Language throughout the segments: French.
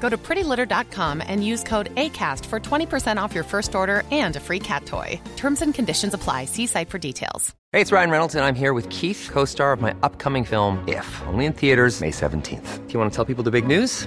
Go to prettylitter.com and use code ACAST for 20% off your first order and a free cat toy. Terms and conditions apply. See site for details. Hey, it's Ryan Reynolds, and I'm here with Keith, co star of my upcoming film, If, only in theaters, May 17th. Do you want to tell people the big news?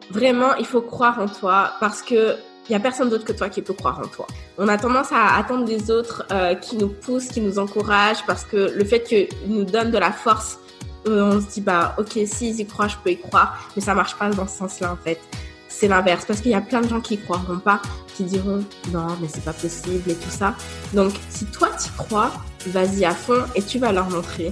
Vraiment, il faut croire en toi parce que il y a personne d'autre que toi qui peut croire en toi. On a tendance à attendre des autres euh, qui nous poussent, qui nous encouragent parce que le fait qu'ils nous donnent de la force, euh, on se dit bah ok si ils y croient, je peux y croire, mais ça marche pas dans ce sens-là en fait. C'est l'inverse parce qu'il y a plein de gens qui y croiront pas, qui diront non mais c'est pas possible et tout ça. Donc si toi tu crois, vas-y à fond et tu vas leur montrer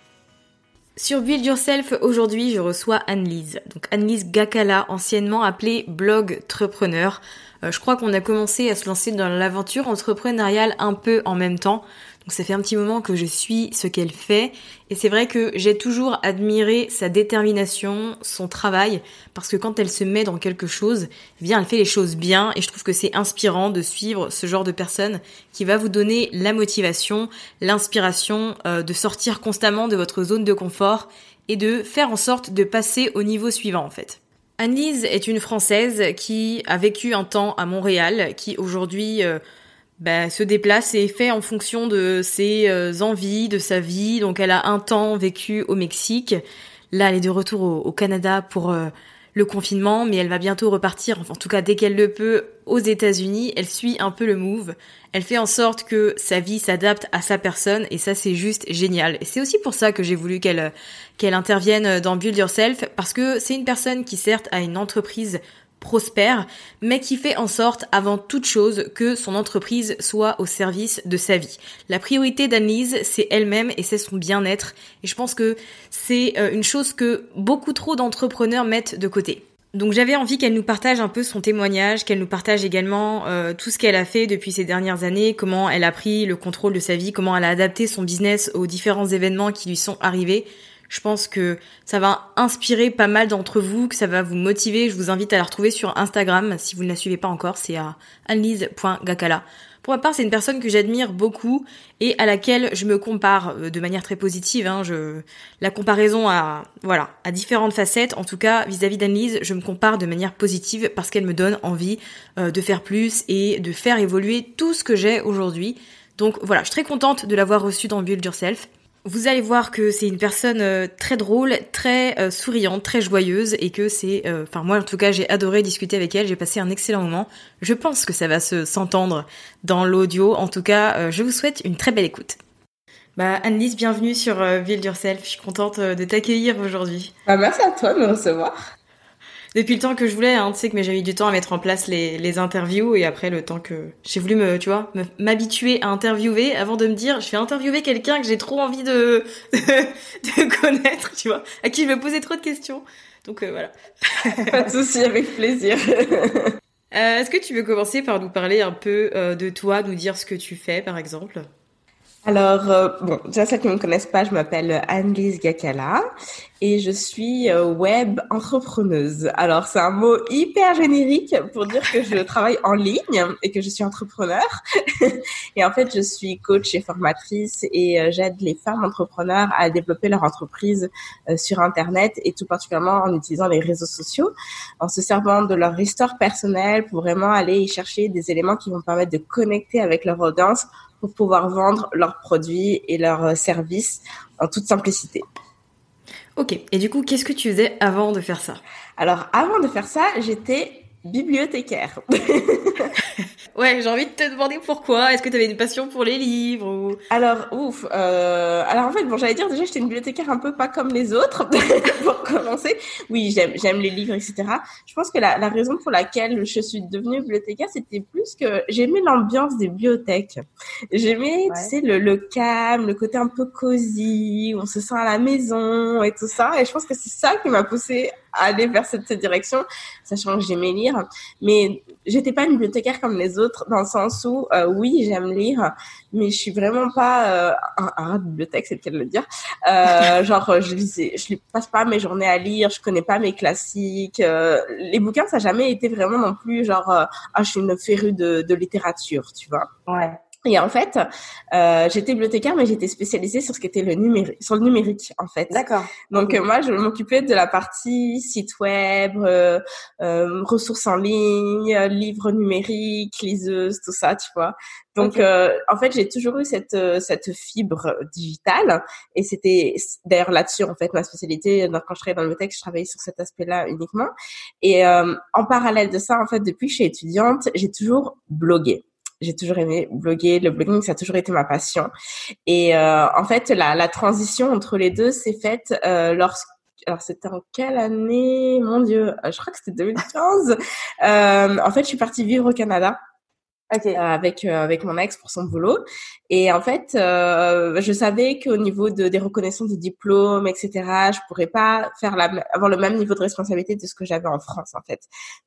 Sur Build Yourself, aujourd'hui, je reçois Annelise. Donc Annelise Gakala, anciennement appelée blog entrepreneur. Euh, je crois qu'on a commencé à se lancer dans l'aventure entrepreneuriale un peu en même temps. Ça fait un petit moment que je suis ce qu'elle fait et c'est vrai que j'ai toujours admiré sa détermination, son travail parce que quand elle se met dans quelque chose, eh bien elle fait les choses bien et je trouve que c'est inspirant de suivre ce genre de personne qui va vous donner la motivation, l'inspiration euh, de sortir constamment de votre zone de confort et de faire en sorte de passer au niveau suivant en fait. Annelise est une Française qui a vécu un temps à Montréal, qui aujourd'hui euh, bah, se déplace et fait en fonction de ses euh, envies, de sa vie. Donc elle a un temps vécu au Mexique. Là, elle est de retour au, Canada pour euh, le confinement, mais elle va bientôt repartir, en tout cas dès qu'elle le peut, aux États-Unis. Elle suit un peu le move. Elle fait en sorte que sa vie s'adapte à sa personne et ça c'est juste génial. Et c'est aussi pour ça que j'ai voulu qu'elle qu'elle intervienne dans Build Yourself parce que c'est une personne qui certes a une entreprise prospère, mais qui fait en sorte avant toute chose que son entreprise soit au service de sa vie. La priorité d'Annelise, c'est elle-même et c'est son bien-être. Et je pense que c'est euh, une chose que beaucoup trop d'entrepreneurs mettent de côté. Donc j'avais envie qu'elle nous partage un peu son témoignage, qu'elle nous partage également euh, tout ce qu'elle a fait depuis ces dernières années, comment elle a pris le contrôle de sa vie, comment elle a adapté son business aux différents événements qui lui sont arrivés. Je pense que ça va inspirer pas mal d'entre vous, que ça va vous motiver. Je vous invite à la retrouver sur Instagram si vous ne la suivez pas encore, c'est à annelise.gakala. Pour ma part, c'est une personne que j'admire beaucoup et à laquelle je me compare euh, de manière très positive. Hein. La comparaison à voilà à différentes facettes. En tout cas, vis-à-vis d'Annelise, je me compare de manière positive parce qu'elle me donne envie euh, de faire plus et de faire évoluer tout ce que j'ai aujourd'hui. Donc voilà, je suis très contente de l'avoir reçue dans Build Yourself. Vous allez voir que c'est une personne euh, très drôle, très souriante, très joyeuse et que c'est, enfin moi en tout cas j'ai adoré discuter avec elle, j'ai passé un excellent moment. Je pense que ça va se s'entendre dans l'audio. En tout cas, je vous souhaite une très belle écoute. Bah, Annelise, bienvenue sur euh, Ville d'Urself. Je suis contente euh, de t'accueillir aujourd'hui. Bah, merci à toi de me recevoir. Depuis le temps que je voulais, hein, tu sais que mais j'ai mis du temps à mettre en place les, les interviews et après le temps que j'ai voulu me, tu vois, m'habituer à interviewer avant de me dire, je vais interviewer quelqu'un que j'ai trop envie de, de, de, connaître, tu vois, à qui je vais poser trop de questions. Donc euh, voilà. Pas de souci, avec plaisir. Euh, Est-ce que tu veux commencer par nous parler un peu euh, de toi, nous dire ce que tu fais, par exemple? Alors, euh, bon, déjà celles qui ne me connaissent pas, je m'appelle Annelise Gakala et je suis euh, web entrepreneuse. Alors, c'est un mot hyper générique pour dire que je travaille en ligne et que je suis entrepreneur. et en fait, je suis coach et formatrice et euh, j'aide les femmes entrepreneurs à développer leur entreprise sur Internet et tout particulièrement en utilisant les réseaux sociaux, en se servant de leur histoire personnelle pour vraiment aller y chercher des éléments qui vont permettre de connecter avec leur audience pour pouvoir vendre leurs produits et leurs euh, services en toute simplicité. Ok, et du coup, qu'est-ce que tu faisais avant de faire ça? Alors, avant de faire ça, j'étais bibliothécaire. ouais, j'ai envie de te demander pourquoi. Est-ce que tu avais une passion pour les livres ou... Alors, ouf. Euh... Alors en fait, bon, j'allais dire déjà, j'étais une bibliothécaire un peu pas comme les autres pour commencer. Oui, j'aime, j'aime les livres, etc. Je pense que la, la raison pour laquelle je suis devenue bibliothécaire, c'était plus que j'aimais l'ambiance des bibliothèques. J'aimais, tu sais, le, le calme, le côté un peu cosy, où on se sent à la maison et tout ça. Et je pense que c'est ça qui m'a poussée aller vers cette, direction, sachant que j'aimais lire. Mais j'étais pas une bibliothécaire comme les autres, dans le sens où, euh, oui, j'aime lire, mais je suis vraiment pas euh, un, un de bibliothèque, c'est le cas de le dire. Euh, genre, je lisais, je passe pas mes journées à lire, je connais pas mes classiques. Euh, les bouquins, ça n'a jamais été vraiment non plus genre, euh, ah, je suis une férue de, de littérature, tu vois. Ouais. Et en fait, euh, j'étais bibliothécaire, mais j'étais spécialisée sur ce qui était le numérique, sur le numérique, en fait. D'accord. Donc euh, moi, je m'occupais de la partie site web, euh, euh, ressources en ligne, livres numériques, liseuse, tout ça, tu vois. Donc Ok. euh, en fait, j'ai toujours eu cette euh, cette fibre digitale, et c'était d'ailleurs là-dessus en fait ma spécialité. Quand je travaillais dans le bibliothèque, je travaillais sur cet aspect-là uniquement. Et euh, en parallèle de ça, en fait, depuis que je suis étudiante, j'ai toujours blogué j'ai toujours aimé bloguer. Le blogging, ça a toujours été ma passion. Et euh, en fait, la, la transition entre les deux s'est faite euh, lorsque alors c'était en quelle année? Mon Dieu, euh, je crois que c'était 2015. euh, en fait, je suis partie vivre au Canada Ok. euh, avec euh, avec mon ex pour son boulot. Et en fait, euh, je savais qu'au niveau de, des reconnaissances de diplômes, etc., je pourrais pas faire la, avoir le même niveau de responsabilité de ce que j'avais en France, en fait.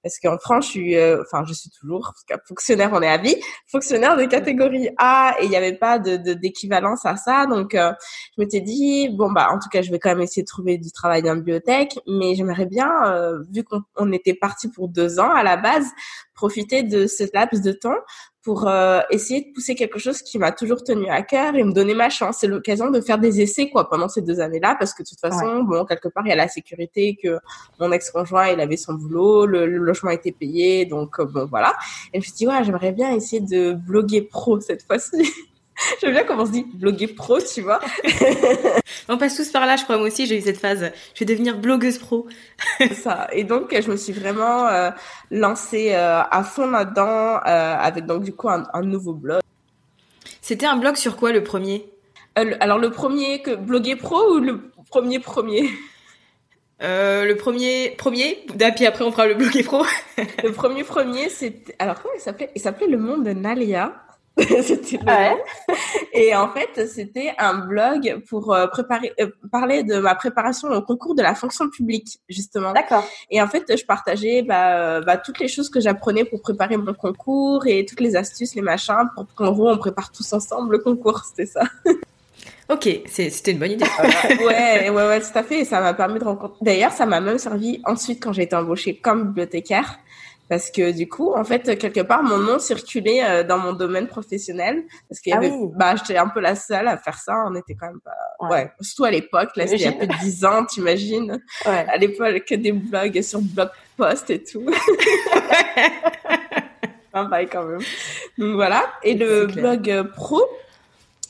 Parce qu'en France, je suis, enfin, je suis toujours fonctionnaire, on est à vie, fonctionnaire de catégorie A, et il n'y avait pas de de- d'équivalence à ça. Donc, euh, je m'étais dit, bon bah, en tout cas, je vais quand même essayer de trouver du travail dans la bibliothèque, mais j'aimerais bien, euh, vu qu'on on était parti pour deux ans à la base, profiter de ce laps de temps pour euh, essayer de pousser quelque chose qui m'a toujours tenu à cœur et me donner ma chance. C'est l'occasion de faire des essais quoi pendant ces deux années-là parce que de toute façon, bon, quelque part, il y a la sécurité que mon ex-conjoint, il avait son boulot, le, le logement était payé, donc euh, bon, voilà. Et je me suis dit, ouais, j'aimerais bien essayer de bloguer pro cette fois-ci. J'aime bien comment on se dit bloguer pro, tu vois. On passe tous par là, je crois. Moi aussi, j'ai eu cette phase. Je vais devenir blogueuse pro. ça. Et donc, je me suis vraiment euh, lancée euh, à fond là-dedans euh, avec donc du coup un, un nouveau blog. C'était un blog sur quoi le premier? Le- alors le premier que bloguer pro ou le premier premier? Euh, Le premier, premier? Et puis après, on fera le bloguer pro. Le premier premier, c'était alors comment il s'appelait? Il s'appelait Le Monde de Nalia. c'était Ouais. Et en fait, c'était un blog pour euh, préparer, euh, parler de ma préparation au concours de la fonction publique, justement. D'accord. Et en fait, je partageais bah, euh, bah, toutes les choses que j'apprenais pour préparer mon concours et toutes les astuces, les machins, pour qu'en gros, on prépare tous ensemble le concours. C'était ça. Ok, c'était une bonne idée. ouais, ouais, ouais, tout à fait. Et ça m'a permis de rencontrer. D'ailleurs, ça m'a même servi ensuite quand j'ai été embauchée comme bibliothécaire. Parce que du coup, en fait, quelque part, mon nom circulait euh, dans mon domaine professionnel. Parce y Ah oui. bah, j'étais un peu la seule à faire ça. On était quand même pas, Ouais. ouais. Surtout à l'époque, là, c'était il y a plus de 10 ans, t'imagines. Ouais. À l'époque, que des blogs sur Blogpost et tout. un bail quand même. Donc voilà. Et le blog euh, pro,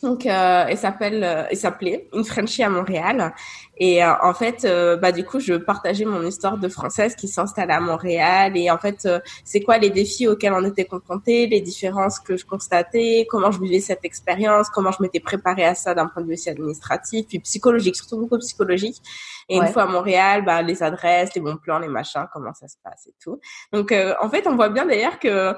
Donc, euh, il s'appelle, euh, il s'appelait Une Frenchie à Montréal. Et euh, en fait, euh, bah du coup, je partageais mon histoire de française qui s'installe à Montréal. Et en fait, c'est quoi les défis auxquels on était confrontés, les différences que je constatais, comment je vivais cette expérience, comment je m'étais préparée à ça d'un point de vue aussi administratif, puis psychologique, surtout beaucoup psychologique. Et une fois à Montréal, bah les adresses, les bons plans, les machins, comment ça se passe et tout. Donc, en fait, on voit bien d'ailleurs que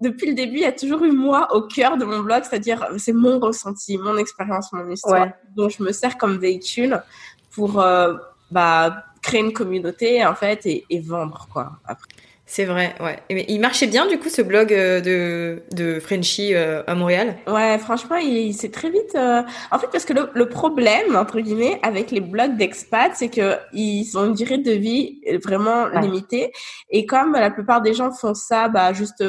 depuis le début, il y a toujours eu moi au cœur de mon blog, c'est-à-dire c'est mon ressenti, mon expérience, mon histoire, dont je me sers comme véhicule pour euh, bah, créer une communauté en fait et, et vendre quoi. Après. C'est vrai, ouais. Mais il marchait bien du coup ce blog euh, de de Frenchy euh, à Montréal? Ouais, franchement, il, s'est très vite. En fait, parce que le, le, problème entre guillemets avec les blogs d'expat, c'est que ils ont une durée de vie vraiment limitée. Et comme la plupart des gens font ça, bah juste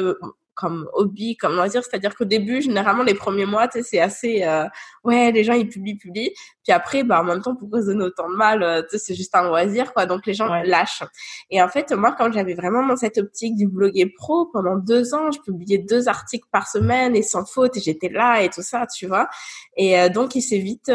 comme hobby, comme loisir. C'est-à-dire qu'au début, généralement, les premiers mois, tu sais, c'est assez, euh, ouais, les gens, ils publient, publient. Puis après, bah, en même temps, pourquoi se donner autant de mal? Euh, tu sais, c'est juste un loisir, quoi. Donc, les gens lâchent. Et en fait, moi, quand j'avais vraiment dans cette optique du bloguer pro, pendant deux ans, je publiais deux articles par semaine et sans faute et j'étais là et tout ça, tu vois. Et euh, donc, il s'est vite,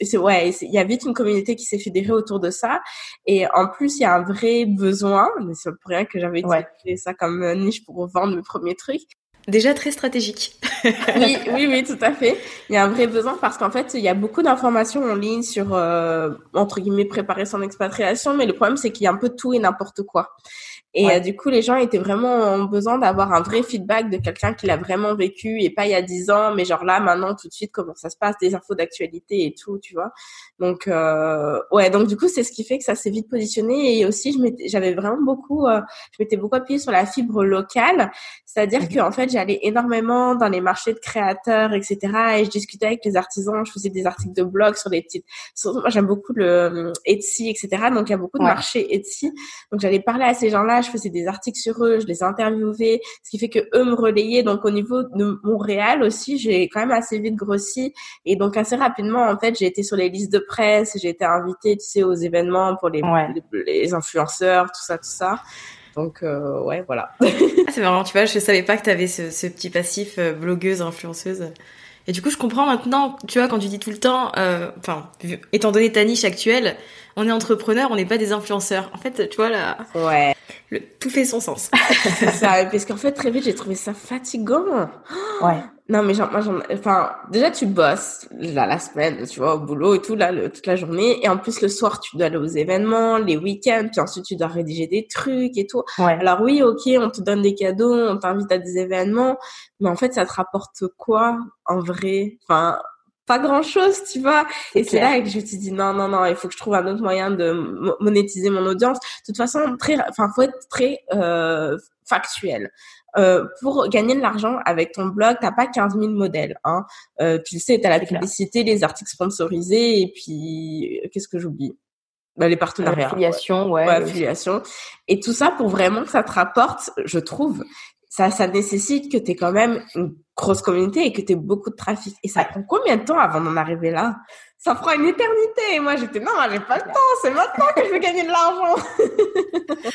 c'est, ouais, il y a vite une communauté qui s'est fédérée autour de ça. Et en plus, il y a un vrai besoin, mais c'est pour rien que j'avais utilisé ça comme niche pour vendre mes premiers trucs. Déjà très stratégique. oui, oui, oui, tout à fait. Il y a un vrai besoin parce qu'en fait, il y a beaucoup d'informations en ligne sur, euh, entre guillemets, préparer son expatriation, mais le problème, c'est qu'il y a un peu tout et n'importe quoi. Et euh, du coup, les gens étaient vraiment en besoin d'avoir un vrai feedback de quelqu'un qui l'a vraiment vécu et pas il y a dix ans, mais genre là, maintenant, tout de suite, comment ça se passe, des infos d'actualité et tout, tu vois. Donc, euh, ouais, donc du coup, c'est ce qui fait que ça s'est vite positionné. Et aussi, j'avais vraiment beaucoup, je m'étais beaucoup appuyée sur la fibre locale, c'est-à-dire mmh. que en fait, j'allais énormément dans les marchés de créateurs, etc. Et je discutais avec les artisans, je faisais des articles de blog sur les petites. moi, j'aime beaucoup le euh, Etsy, etc. Donc, il y a beaucoup de marchés Etsy. Donc, j'allais parler à ces gens-là je faisais des articles sur eux, je les interviewais, ce qui fait que eux me relayaient. Donc au niveau de Montréal aussi, j'ai quand même assez vite grossi et donc assez rapidement en fait, j'ai été sur les listes de presse, j'ai été invitée, tu sais, aux événements pour les, les, influenceurs, tout ça, tout ça. Donc euh, ouais, voilà. ah, c'est marrant, tu vois, je savais pas que tu avais ce, ce, petit passif euh, blogueuse, influenceuse. Et du coup, je comprends maintenant, tu vois, quand tu dis tout le temps, euh, enfin, étant donné ta niche actuelle, on est entrepreneur, on n'est pas des influenceurs. En fait, tu vois là, ouais. le, tout fait son sens. c'est ça, parce qu'en fait très vite j'ai trouvé ça fatigant. Ouais. Non mais genre moi j'en, enfin déjà tu bosses là la semaine, tu vois au boulot et tout là toute la journée et en plus le soir tu dois aller aux événements, les week-ends, puis ensuite tu dois rédiger des trucs et tout. Ouais. Alors oui ok on te donne des cadeaux, on t'invite à des événements, mais en fait ça te rapporte quoi en vrai? Enfin pas grand chose, tu vois. Et c'est là que je suis dit non, non, non, il faut que je trouve un autre moyen de monétiser mon audience. De toute façon, très, enfin, faut être très euh, factuel. Euh, pour gagner de l'argent avec ton blog, t'as pas 15 000 modèles. Hein. Euh, tu le sais, t'as la publicité, les articles sponsorisés et puis euh, qu'est-ce que j'oublie? Bah, les partenariats. Affiliation, ouais. ouais. affiliation. Et tout ça pour vraiment que ça te rapporte, je trouve, ça, ça nécessite que tu aies quand même une grosse communauté et que tu aies beaucoup de trafic. Et ça prend combien de temps avant d'en arriver là? Ça prend une éternité. Et moi, j'étais, non, j'ai pas le temps. C'est maintenant que je veux gagner de l'argent.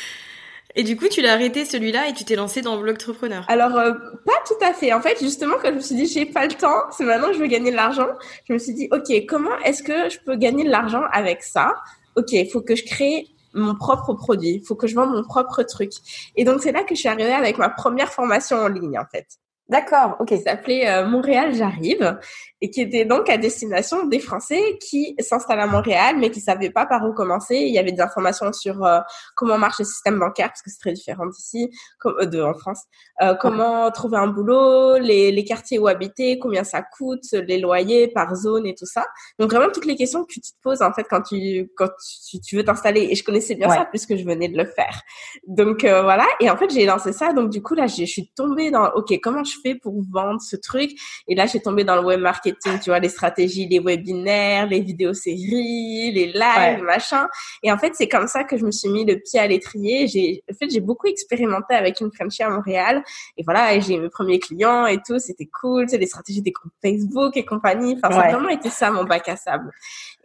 et du coup, tu l'as arrêté celui-là et tu t'es lancé dans le entrepreneur. Alors, euh, pas tout à fait. En fait, justement, quand je me suis dit, j'ai pas le temps, c'est maintenant que je veux gagner de l'argent, je me suis dit, OK, comment est-ce que je peux gagner de l'argent avec ça? OK, il faut que je crée mon propre produit. Il faut que je vende mon propre truc. Et donc, c'est là que je suis arrivée avec ma première formation en ligne, en fait. D'accord, ok. Ça s'appelait euh, Montréal J'arrive et qui était donc à destination des Français qui s'installent à Montréal mais qui savaient pas par où commencer. Il y avait des informations sur euh, comment marche le système bancaire parce que c'est très différent d'ici, comme euh, de en France. Euh, comment trouver un boulot, les, les quartiers où habiter, combien ça coûte, les loyers par zone et tout ça. Donc vraiment toutes les questions que tu te poses en fait quand tu quand tu, tu veux t'installer. Et je connaissais bien ça puisque je venais de le faire. Donc voilà. Et en fait j'ai lancé ça. Donc du coup là je suis tombée dans ok comment je fais pour vendre ce truc? Et là j'ai tombé dans le web marketing tu vois, les stratégies, les webinaires, les vidéos-séries, les lives, machin. Et en fait, c'est comme ça que je me suis mis le pied à l'étrier. J'ai, en fait, j'ai beaucoup expérimenté avec une Frenchie à Montréal. Et voilà, et j'ai mes premiers clients et tout. C'était cool. Sais, les stratégies des groupes Facebook et compagnie. Enfin, ça a vraiment été ça, mon bac à sable.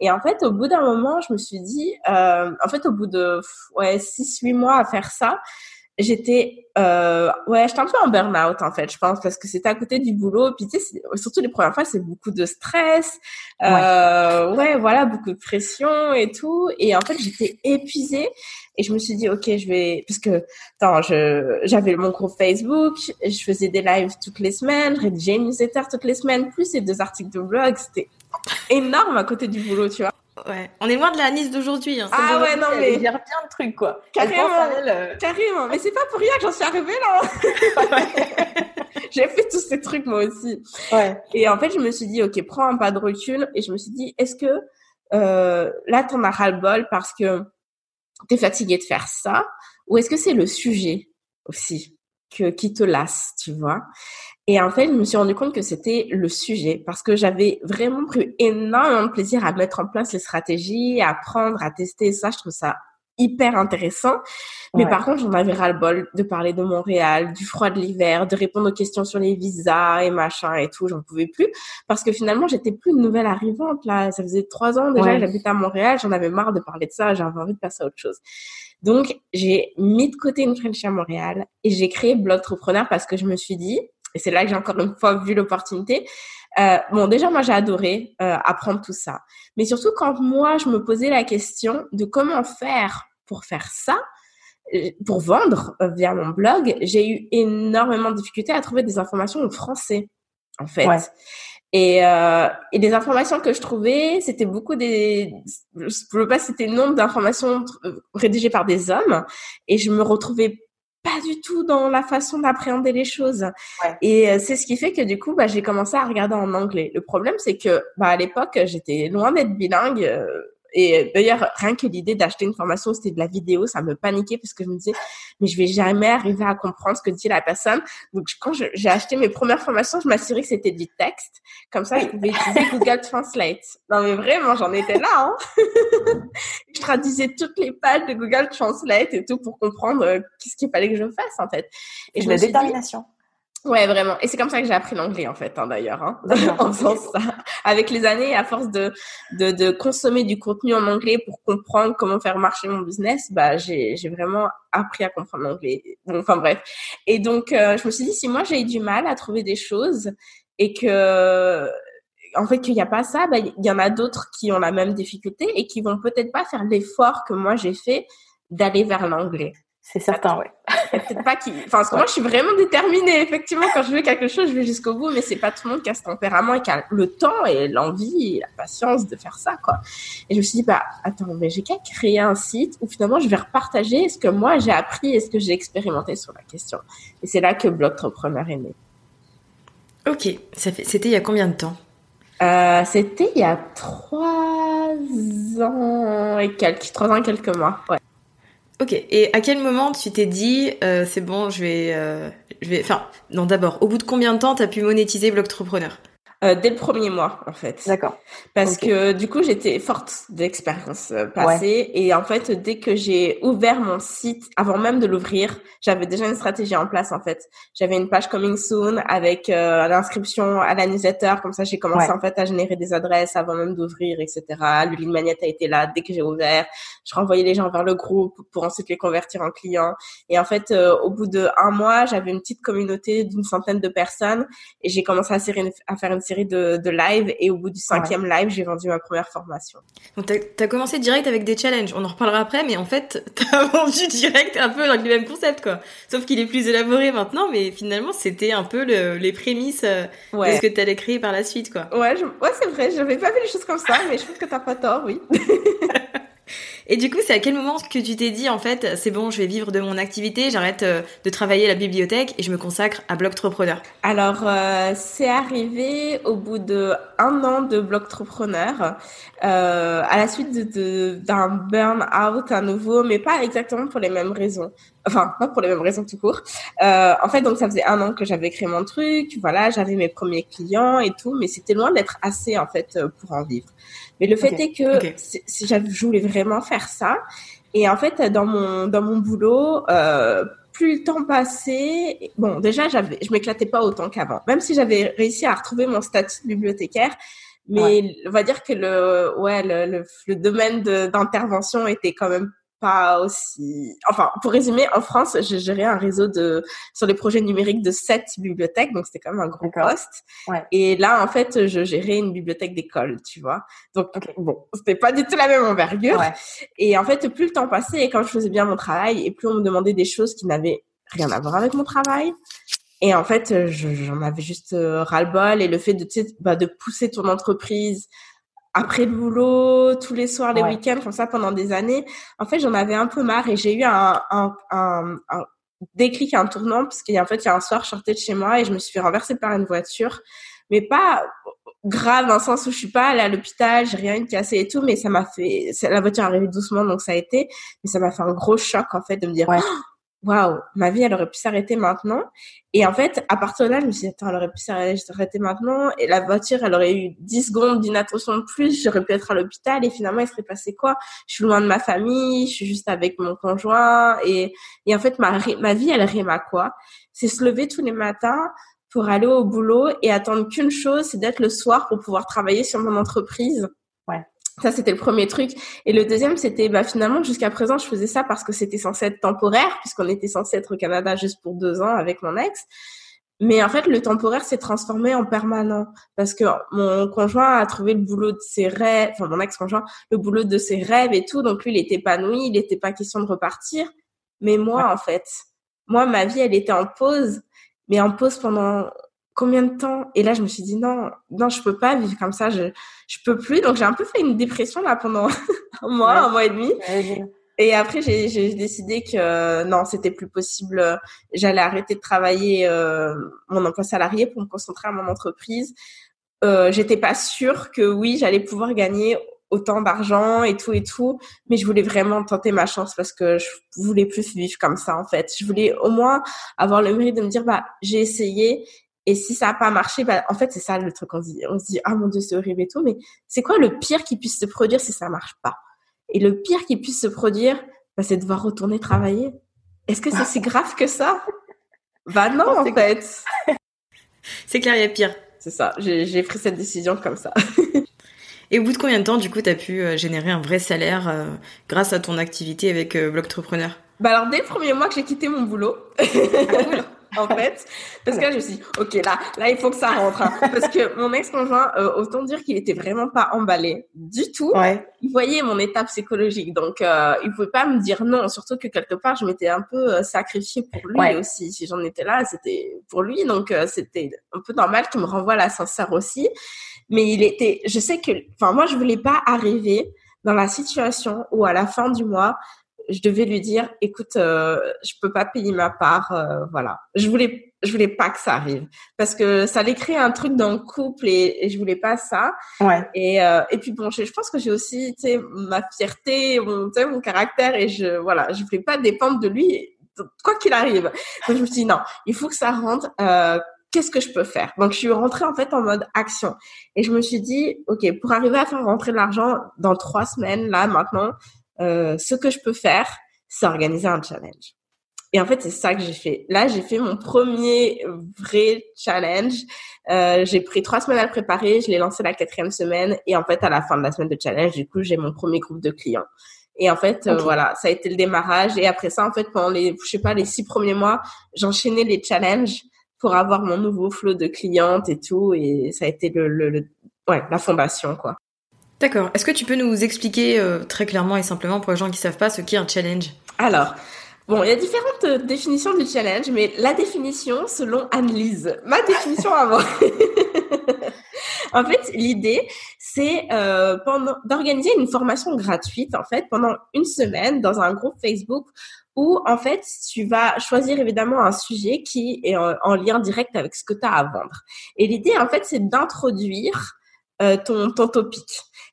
Et en fait, au bout d'un moment, je me suis dit, euh, en fait, au bout de, ouais, six, huit mois à faire ça, j'étais euh, ouais j'étais un peu en burn out en fait je pense parce que c'était à côté du boulot puis tu sais surtout les premières fois c'est beaucoup de stress euh, ouais. ouais. voilà beaucoup de pression et tout et en fait j'étais épuisée et je me suis dit ok je vais parce que attends je j'avais mon groupe Facebook je faisais des lives toutes les semaines rédigeais une newsletter toutes les semaines plus ces deux articles de blog c'était énorme à côté du boulot tu vois Ouais, on est loin de la Nice d'aujourd'hui. Hein. Ah ouais, non mais. Elle bien le truc, quoi. Carrément. Elle, euh... Carrément. Mais c'est pas pour rien que j'en suis arrivée là. J'ai fait tous ces trucs moi aussi. Ouais. Et en fait, je me suis dit, ok, prends un pas de recul. Et je me suis dit, est-ce que euh, là, t'en as ras-le-bol parce que t'es fatigué de faire ça? Ou est-ce que c'est le sujet aussi que, qui te lasse, tu vois? Et en fait, je me suis rendu compte que c'était le sujet parce que j'avais vraiment pris énormément de plaisir à mettre en place les stratégies, à apprendre, à tester ça. Je trouve ça hyper intéressant. Mais par contre, j'en avais ras-le-bol de parler de Montréal, du froid de l'hiver, de répondre aux questions sur les visas et machin et tout. J'en pouvais plus parce que finalement, j'étais plus une nouvelle arrivante là. Ça faisait trois ans déjà que j'habitais à Montréal. J'en avais marre de parler de ça. J'avais envie de passer à autre chose. Donc, j'ai mis de côté une French à Montréal et j'ai créé Blog Entrepreneur parce que je me suis dit, et c'est là que j'ai encore une fois vu l'opportunité. Euh, bon, déjà, moi, j'ai adoré euh, apprendre tout ça. Mais surtout, quand moi, je me posais la question de comment faire pour faire ça, euh, pour vendre euh, via mon blog, j'ai eu énormément de difficultés à trouver des informations en français, en fait. Ouais. Et, euh, et les informations que je trouvais, c'était beaucoup des, je ne veux pas citer le nombre d'informations rédigées par des hommes, et je me retrouvais pas du tout dans la façon d'appréhender les choses. Ouais. Et euh, c'est ce qui fait que du coup, bah, j'ai commencé à regarder en anglais. Le problème, c'est que bah, à l'époque, j'étais loin d'être bilingue. Euh, et d'ailleurs, rien que l'idée d'acheter une formation, c'était de la vidéo, ça me paniquait parce que je me disais, mais je vais jamais arriver à comprendre ce que dit la personne. Donc, quand j'ai acheté mes premières formations, je m'assurais que c'était du texte. Comme ça, je pouvais utiliser Google Translate. Non, mais vraiment, j'en étais là. Hein je traduisais toutes les pages de Google Translate et tout pour comprendre euh, qu'est-ce qu'il fallait que je fasse, en fait. Et je la détermination. Dit, Ouais, vraiment. Et c'est comme ça que j'ai appris l'anglais, en fait, hein, d'ailleurs, hein, en faisant ça. Avec les années, à force de, de, de, consommer du contenu en anglais pour comprendre comment faire marcher mon business, bah, j'ai, vraiment appris à comprendre l'anglais. Bon, enfin, bref. Et donc, euh, je me suis dit, si moi, j'ai eu du mal à trouver des choses et que, en fait, qu'il n'y a pas ça, bah, il y en a d'autres qui ont la même difficulté et qui vont peut-être pas faire l'effort que moi, j'ai fait d'aller vers l'anglais. C'est certain, ouais. Peut-être pas qui. Enfin, parce que moi, je suis vraiment déterminée. Effectivement, quand je veux quelque chose, je vais jusqu'au bout, mais c'est pas tout le monde qui a ce tempérament et qui a le temps et l'envie et la patience de faire ça, quoi. Et je me suis dit, bah, attends, mais j'ai qu'à créer un site où finalement, je vais repartager ce que moi j'ai appris et ce que j'ai expérimenté sur la question. Et c'est là que Blog Entrepreneur est né. Ok. Ça fait... C'était il y a combien de temps? Euh, C'était il y a trois ans et quelques, trois ans et quelques mois, ouais. Ok. Et à quel moment tu t'es dit, euh, c'est bon, je vais, euh, je vais, enfin, non, d'abord, au bout de combien de temps t'as pu monétiser Blogtrepreneur euh, dès le premier mois, en fait. D'accord. Parce okay. que du coup, j'étais forte d'expérience euh, passée. Ouais. Et en fait, dès que j'ai ouvert mon site, avant même de l'ouvrir, j'avais déjà une stratégie en place, en fait. J'avais une page coming soon avec euh, l'inscription à la newsletter. Comme ça, j'ai commencé, ouais. en fait, à générer des adresses avant même d'ouvrir, etc. Le lead magnet a été là dès que j'ai ouvert. Je renvoyais les gens vers le groupe pour ensuite les convertir en clients. Et en fait, euh, au bout de un mois, j'avais une petite communauté d'une centaine de personnes et j'ai commencé à, à faire une série de, de live et au bout du cinquième ouais. live, j'ai vendu ma première formation. Donc t'as as commencé direct avec des challenges. On en reparlera après, mais en fait t'as vendu direct un peu avec le même concept quoi. Sauf qu'il est plus élaboré maintenant, mais finalement c'était un peu le, les prémices ouais. de ce que t'allais créer par la suite quoi. Ouais, je, ouais c'est vrai. J'avais pas vu les choses comme ça, mais je trouve que t'as pas tort, oui. Et du coup, c'est à quel moment que tu t'es dit, en fait, c'est bon, je vais vivre de mon activité, j'arrête euh, de travailler à la bibliothèque et je me consacre à Blogtrepreneur Alors, euh, c'est arrivé au bout de un an de Blogtrepreneur, euh, à la suite de, d'un burn-out à nouveau, mais pas exactement pour les mêmes raisons. Enfin, pas pour les mêmes raisons tout court. Euh, en fait, donc ça faisait un an que j'avais créé mon truc, voilà, j'avais mes premiers clients et tout, mais c'était loin d'être assez, en fait, pour en vivre. Mais le fait okay. est que okay. si je voulais vraiment faire ça, et en fait dans mon dans mon boulot, euh, plus le temps passait, bon déjà j'avais, je m'éclatais pas autant qu'avant. Même si j'avais réussi à retrouver mon statut de bibliothécaire, mais ouais. on va dire que le ouais le, le, le domaine d'intervention était quand même pas aussi. Enfin, pour résumer, en France, j'ai géré un réseau de sur les projets numériques de sept bibliothèques, donc c'était quand même un gros poste. Ouais. Et là, en fait, je gérais une bibliothèque d'école, tu vois. Donc bon, c'était pas du tout la même envergure. Ouais. Et en fait, plus le temps passait et quand je faisais bien mon travail, et plus on me demandait des choses qui n'avaient rien à voir avec mon travail. Et en fait, je- j'en avais juste euh, ras-le-bol. Et le fait de, bah, de pousser ton entreprise après le boulot, tous les soirs, les Ouais. week-ends, comme ça pendant des années, en fait, j'en avais un peu marre. Et j'ai eu un, un, un, un déclic, un tournant, parce qu'il y a en fait, il y a un soir, je sortais de chez moi et je me suis fait renverser par une voiture. Mais pas grave dans le sens où je suis pas allée à l'hôpital, j'ai rien cassé et tout, mais ça m'a fait, la voiture est arrivée doucement, donc ça a été, mais ça m'a fait un gros choc, en fait, de me dire, Ouais. Oh, waouh, ma vie, elle aurait pu s'arrêter maintenant. Et en fait, à partir de là, je me suis dit, attends, elle aurait pu s'arrêter maintenant. Et la voiture, elle aurait eu 10 secondes d'inattention de plus. J'aurais pu être à l'hôpital. Et finalement, il serait passé quoi? Je suis loin de ma famille. Je suis juste avec mon conjoint. Et, et en fait, ma, ma vie, elle rime à quoi? C'est se lever tous les matins pour aller au boulot et attendre qu'une chose, c'est d'être le soir pour pouvoir travailler sur mon entreprise. Ça, c'était le premier truc. Et le deuxième, c'était, bah, finalement, jusqu'à présent, je faisais ça parce que c'était censé être temporaire, puisqu'on était censé être au Canada juste pour deux ans avec mon ex. Mais en fait, le temporaire s'est transformé en permanent parce que mon conjoint a trouvé le boulot de ses rêves, enfin mon ex-conjoint, le boulot de ses rêves et tout. Donc lui, il était épanoui, il n'était pas question de repartir. Mais moi, en fait, moi, ma vie, elle était en pause, mais en pause pendant combien de temps? Et là, je me suis dit non, non, je peux pas vivre comme ça. Je, je peux plus. Donc j'ai un peu fait une dépression là pendant un mois, Ouais. un mois et demi. Et après, j'ai j'ai décidé que euh, non, c'était plus possible. J'allais arrêter de travailler euh, mon emploi salarié pour me concentrer à mon entreprise. Euh, J'étais pas sûre que oui, j'allais pouvoir gagner autant d'argent et tout et tout, mais je voulais vraiment tenter ma chance parce que je voulais plus vivre comme ça en fait. Je voulais au moins avoir le mérite de me dire bah j'ai essayé et si ça a pas marché, bah en fait c'est ça le truc on se dit on se dit ah mon dieu c'est horrible et tout, mais c'est quoi le pire qui puisse se produire si ça marche pas? Et le pire qui puisse se produire, bah, c'est de devoir retourner travailler. Est-ce que c'est si grave que ça? Bah non, en fait. C'est clair, il y a pire. C'est ça, j'ai pris cette décision comme ça. Et au bout de combien de temps, du coup, t'as pu euh, générer un vrai salaire euh, grâce à ton activité avec euh, Blogtrepreneur Bah alors, dès le premier mois que j'ai quitté mon boulot, en fait, parce que là, je me suis dit, ok, là, là, il faut que ça rentre. hein. parce que mon ex-conjoint, euh, autant dire qu'il était vraiment pas emballé du tout. Ouais. il voyait mon état psychologique, donc euh, il pouvait pas me dire non. Surtout que quelque part, je m'étais un peu euh, sacrifiée pour lui Ouais. aussi. Si j'en étais là, c'était pour lui, donc euh, c'était un peu normal qu'il me renvoie à l'ascenseur aussi. Mais il était, je sais que, enfin moi, je voulais pas arriver dans la situation où à la fin du mois, je devais lui dire, écoute, euh, je peux pas payer ma part, euh, voilà. Je voulais, je voulais pas que ça arrive parce que ça allait créer un truc dans le couple et, et je voulais pas ça. Ouais. Et, euh, et puis bon, je, je pense que j'ai aussi, tu sais, ma fierté, mon, tu sais, mon caractère et je, voilà, je voulais pas dépendre de lui, quoi qu'il arrive. Donc je me suis dit non, il faut que ça rentre. Euh, Qu'est-ce que je peux faire? Donc je suis rentrée en fait en mode action et je me suis dit ok, pour arriver à faire rentrer de l'argent dans trois semaines là maintenant, euh, ce que je peux faire, c'est organiser un challenge. Et en fait, c'est ça que j'ai fait. Là, j'ai fait mon premier vrai challenge. Euh, j'ai pris trois semaines à le préparer. Je l'ai lancé la quatrième semaine. Et en fait, à la fin de la semaine de challenge, du coup, j'ai mon premier groupe de clients. Et en fait, euh, voilà, ça a été le démarrage. Et après ça, en fait, pendant les, je sais pas, les six premiers mois, j'enchaînais les challenges pour avoir mon nouveau flot de clientes et tout. Et ça a été le, le, le- ouais, la fondation, quoi. D'accord. Est-ce que tu peux nous expliquer euh, très clairement et simplement pour les gens qui savent pas ce qu'est un challenge? Alors, bon, il y a différentes euh, définitions du challenge, mais la définition selon Anne-Lise, ma définition moi. en fait, l'idée, c'est euh, pendant d'organiser une formation gratuite, en fait, pendant une semaine dans un groupe Facebook où, en fait, tu vas choisir évidemment un sujet qui est en, en lien direct avec ce que tu as à vendre. Et l'idée, en fait, c'est d'introduire euh, ton, ton topic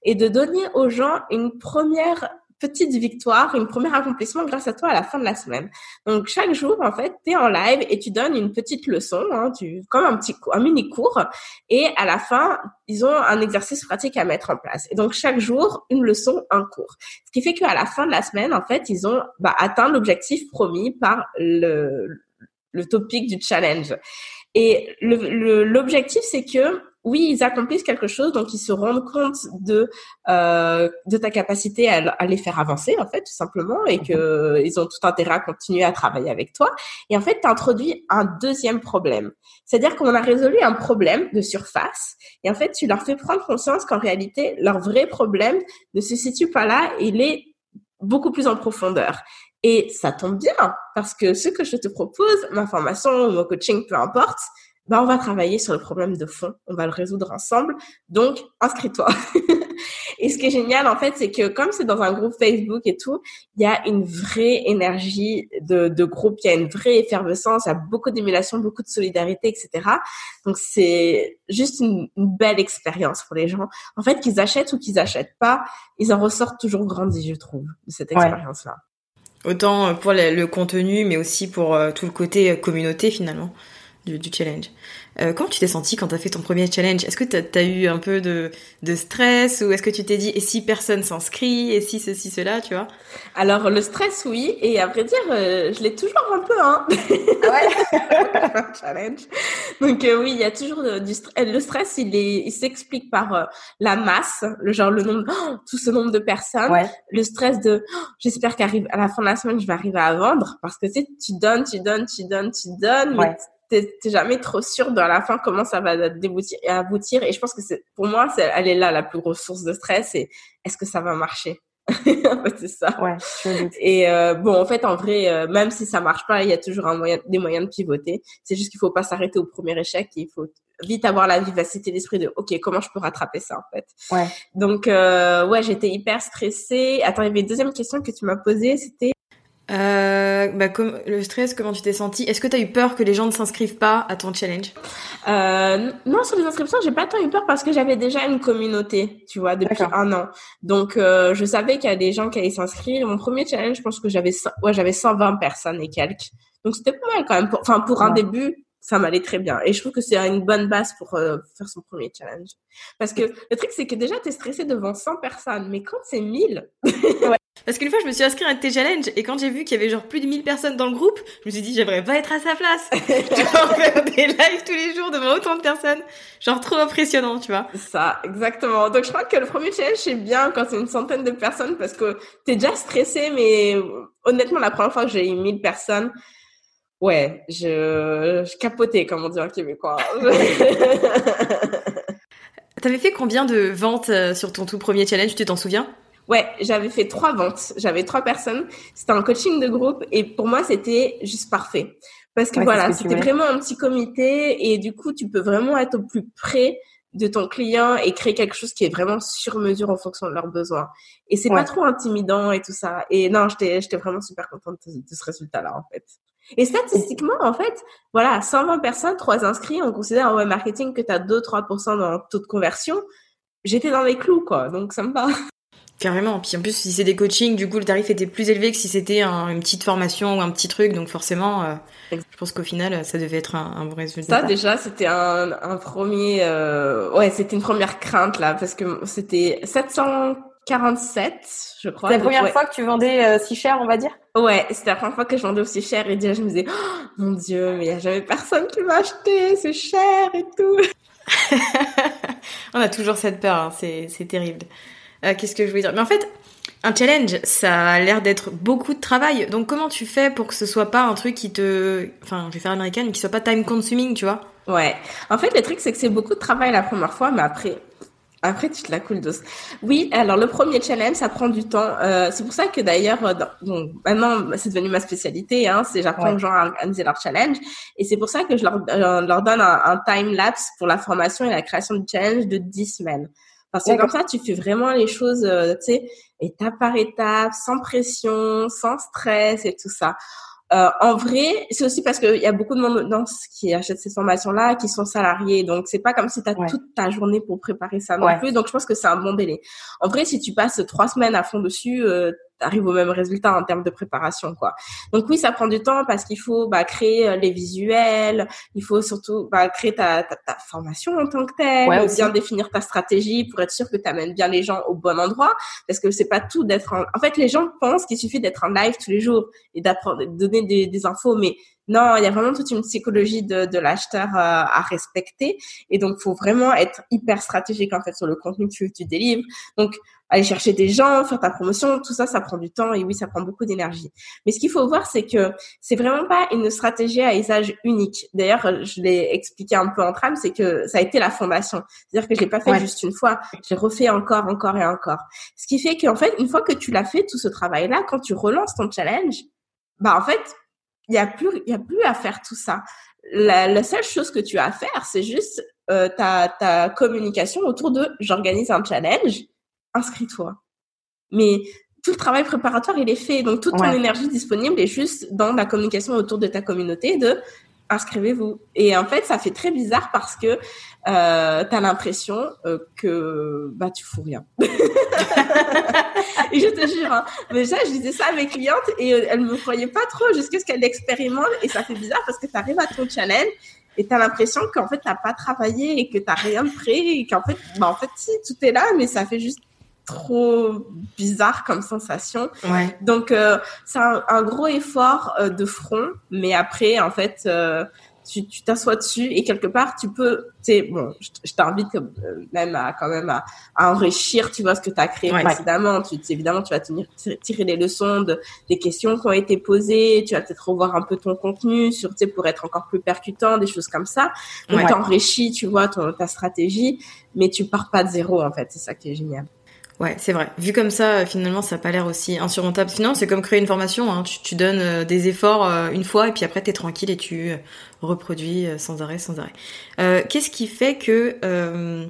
et de donner aux gens une première petite victoire, une première accomplissement grâce à toi à la fin de la semaine. Donc chaque jour en fait, tu es en live et tu donnes une petite leçon, hein, tu comme un petit un mini cours et à la fin, ils ont un exercice pratique à mettre en place. Et donc chaque jour, une leçon, un cours. Ce qui fait qu'à la fin de la semaine, en fait, ils ont bah, atteint l'objectif promis par le le topic du challenge. Et le- le- l'objectif, c'est que oui, ils accomplissent quelque chose, donc ils se rendent compte de euh, de ta capacité à, à, les faire avancer, en fait, tout simplement, et que ils ont tout intérêt à continuer à travailler avec toi. Et en fait, tu introduis un deuxième problème. C'est-à-dire qu'on a résolu un problème de surface, et en fait, tu leur fais prendre conscience qu'en réalité, leur vrai problème ne se situe pas là, il est beaucoup plus en profondeur. Et ça tombe bien, parce que ce que je te propose, ma formation, mon coaching, peu importe, ben on va travailler sur le problème de fond, on va le résoudre ensemble. Donc, inscris-toi. et ce qui est génial, en fait, c'est que comme c'est dans un groupe Facebook et tout, il y a une vraie énergie de, de groupe, il y a une vraie effervescence, il y a beaucoup d'émulation, beaucoup de solidarité, etc. Donc, c'est juste une, une belle expérience pour les gens. En fait, qu'ils achètent ou qu'ils achètent pas, ils en ressortent toujours grandis, je trouve, de cette expérience-là. Autant pour le, le, contenu, mais aussi pour euh, tout le côté euh, communauté, finalement du, du challenge. Euh, comment tu t'es senti quand tu as fait ton premier challenge? Est-ce que tu as, eu un peu de, de stress ou est-ce que tu t'es dit et si personne s'inscrit et si ceci cela, tu vois? Alors le stress oui et à vrai dire euh, je l'ai toujours un peu hein. Ah ouais? challenge. Donc euh, oui, il y a toujours du stress. Le stress, il est il s'explique par euh, la masse, le genre le nombre oh, tout ce nombre de personnes, ouais. le stress de oh, j'espère qu'arrive à la fin de la semaine, je vais arriver à vendre parce que tu sais tu donnes, tu donnes, tu donnes, tu donnes ouais t'es jamais trop sûr de à la fin comment ça va déboutir et aboutir. Et je pense que c'est, pour moi, c'est, elle est là la plus grosse source de stress. Et est-ce que ça va marcher? C'est ça. Ouais. Et euh, bon, en fait, en vrai, euh, même si ça marche pas, il y a toujours un moyen, des moyens de pivoter. C'est juste qu'il faut pas s'arrêter au premier échec. il faut vite avoir la vivacité d'esprit de OK, comment je peux rattraper ça en fait? Ouais. Donc euh, ouais, j'étais hyper stressée. Attends, il y avait une deuxième question que tu m'as posée, c'était euh, bah, comme, le stress, comment tu t'es senti? Est-ce que tu as eu peur que les gens ne s'inscrivent pas à ton challenge? Euh, Non, sur les inscriptions, j'ai pas tant eu peur parce que j'avais déjà une communauté, tu vois, depuis un an. Donc, euh, je savais qu'il y a des gens qui allaient s'inscrire. Mon premier challenge, je pense que j'avais ouais, j'avais 120 personnes et quelques. Donc, c'était pas mal quand même. Enfin, pour, pour un début, ça m'allait très bien. Et je trouve que c'est une bonne base pour euh, faire son premier challenge. Parce que le truc, c'est que déjà, tu es stressé devant 100 personnes. Mais quand c'est 1000... ouais. Parce qu'une fois, je me suis inscrite à tes challenges et quand j'ai vu qu'il y avait genre plus de 1000 personnes dans le groupe, je me suis dit, j'aimerais pas être à sa place. tu vas faire des lives tous les jours devant autant de personnes. Genre trop impressionnant, tu vois. Ça, exactement. Donc, je crois que le premier challenge, c'est bien quand c'est une centaine de personnes parce que t'es déjà stressé, mais honnêtement, la première fois que j'ai eu 1000 personnes, ouais, je, je capotais, comme on dit en québécois. T'avais fait combien de ventes euh, sur ton tout premier challenge, tu t'en souviens? Ouais, j'avais fait trois ventes. J'avais trois personnes. C'était un coaching de groupe et pour moi, c'était juste parfait. Parce que Ouais, voilà, c'était vraiment un petit comité et du coup, tu peux vraiment être au plus près de ton client et créer quelque chose qui est vraiment sur mesure en fonction de leurs besoins. Et c'est Ouais. pas trop intimidant et tout ça. Et non, j'étais, j'étais vraiment super contente de, de ce résultat-là, en fait. Et statistiquement, en fait, voilà, 120 personnes, 3 inscrits, on considère en web marketing que tu as 2-3% dans le taux de conversion. J'étais dans les clous, quoi. Donc, ça me va. Carrément. Puis en plus, si c'est des coachings, du coup, le tarif était plus élevé que si c'était un- une petite formation ou un petit truc. Donc forcément, euh, je pense qu'au final, ça devait être un, un bon résultat. Ça, déjà, c'était un, un premier, euh, ouais, c'était une première crainte, là, parce que c'était 747, je crois. C'est la Donc, première ouais. fois que tu vendais euh, si cher, on va dire? Ouais, c'était la première fois que je vendais aussi cher et déjà, je me disais, oh, mon Dieu, mais il y a jamais personne qui va acheter, c'est cher et tout. On a toujours cette peur, hein, c'est terrible. Euh, Qu'est-ce que je voulais dire? Mais en fait, un challenge, ça a l'air d'être beaucoup de travail. Donc comment tu fais pour que ce soit pas un truc qui te... Enfin, je vais faire américaine, mais qui soit pas time consuming, tu vois? Ouais. En fait, le truc, c'est que c'est beaucoup de travail la première fois, mais après, après, tu te la coules douce. Oui, alors le premier challenge, ça prend du temps. Euh, c'est pour ça que d'ailleurs, euh, bon, maintenant, c'est devenu ma spécialité, hein, c'est j'apprends Ouais. aux gens à organiser leur challenge. Et c'est pour ça que je leur, euh, leur donne un, un time lapse pour la formation et la création du challenge de 10 semaines. Parce que comme ça, tu fais vraiment les choses, euh, tu sais, étape par étape, sans pression, sans stress et tout ça. Euh, en vrai, c'est aussi parce qu'il y a beaucoup de monde dans ce qui achète ces formations-là qui sont salariés. Donc, c'est pas comme si tu as Ouais. toute ta journée pour préparer ça non Ouais. plus. Donc, je pense que c'est un bon délai. En vrai, si tu passes trois semaines à fond dessus, euh, arrives au même résultat en termes de préparation, quoi. Donc oui, ça prend du temps parce qu'il faut bah, créer euh, les visuels, il faut surtout bah, créer ta, ta, ta, formation en tant que telle, bien définir ta stratégie pour être sûr que tu amènes bien les gens au bon endroit, parce que c'est pas tout d'être en... En fait, les gens pensent qu'il suffit d'être en live tous les jours et d'apprendre, de donner des, des infos, mais non, il y a vraiment toute une psychologie de, de l'acheteur euh, à respecter. Et donc, faut vraiment être hyper stratégique en fait sur le contenu que tu, tu délivres. Donc, aller chercher des gens, faire ta promotion, tout ça, ça prend du temps et oui, ça prend beaucoup d'énergie. Mais ce qu'il faut voir, c'est que c'est vraiment pas une stratégie à usage unique. D'ailleurs, je l'ai expliqué un peu en trame, c'est que ça a été la fondation. C'est-à-dire que je l'ai pas fait juste une fois, j'ai refait encore, encore et encore. Ce qui fait qu'en fait, une fois que tu l'as fait tout ce travail-là, quand tu relances ton challenge, bah en fait, il y a plus il y a plus à faire tout ça. La, la seule chose que tu as à faire, c'est juste euh, ta ta communication autour de j'organise un challenge, inscris-toi. Mais tout le travail préparatoire, il est fait. Donc, toute ton énergie disponible est juste dans la communication autour de ta communauté de inscrivez-vous. Et en fait, ça fait très bizarre parce que euh, tu as l'impression euh, que bah tu fous rien. et je te jure, hein, déjà, je disais ça à mes clientes et euh, elles me croyaient pas trop jusqu'à ce qu'elles l'expérimentent. Et ça fait bizarre parce que tu arrives à ton challenge et tu as l'impression qu'en fait, tu pas travaillé et que tu rien de prêt et qu'en fait, bah, en fait, si, tout est là, mais ça fait juste trop bizarre comme sensation. Ouais. Donc euh, c'est un, un, gros effort euh, de front, mais après en fait euh, tu t'assois dessus et quelque part tu peux, tu sais, bon, je, t'invite même à quand même à, à, enrichir, tu vois ce que tu as créé précédemment. Tu, évidemment tu vas tenir, tirer les leçons de, des questions qui ont été posées, tu vas peut-être revoir un peu ton contenu sur, tu sais, pour être encore plus percutant, des choses comme ça. Donc ouais. t'enrichis, tu vois, ton, ta stratégie, mais tu pars pas de zéro en fait. C'est ça qui est génial. Ouais, c'est vrai. Vu comme ça, finalement, ça n'a pas l'air aussi insurmontable. Sinon, c'est comme créer une formation. Hein. Tu, tu, donnes euh, des efforts euh, une fois et puis après, t'es tranquille et tu euh, reproduis sans arrêt, sans arrêt. Euh, Qu'est-ce qui fait que euh,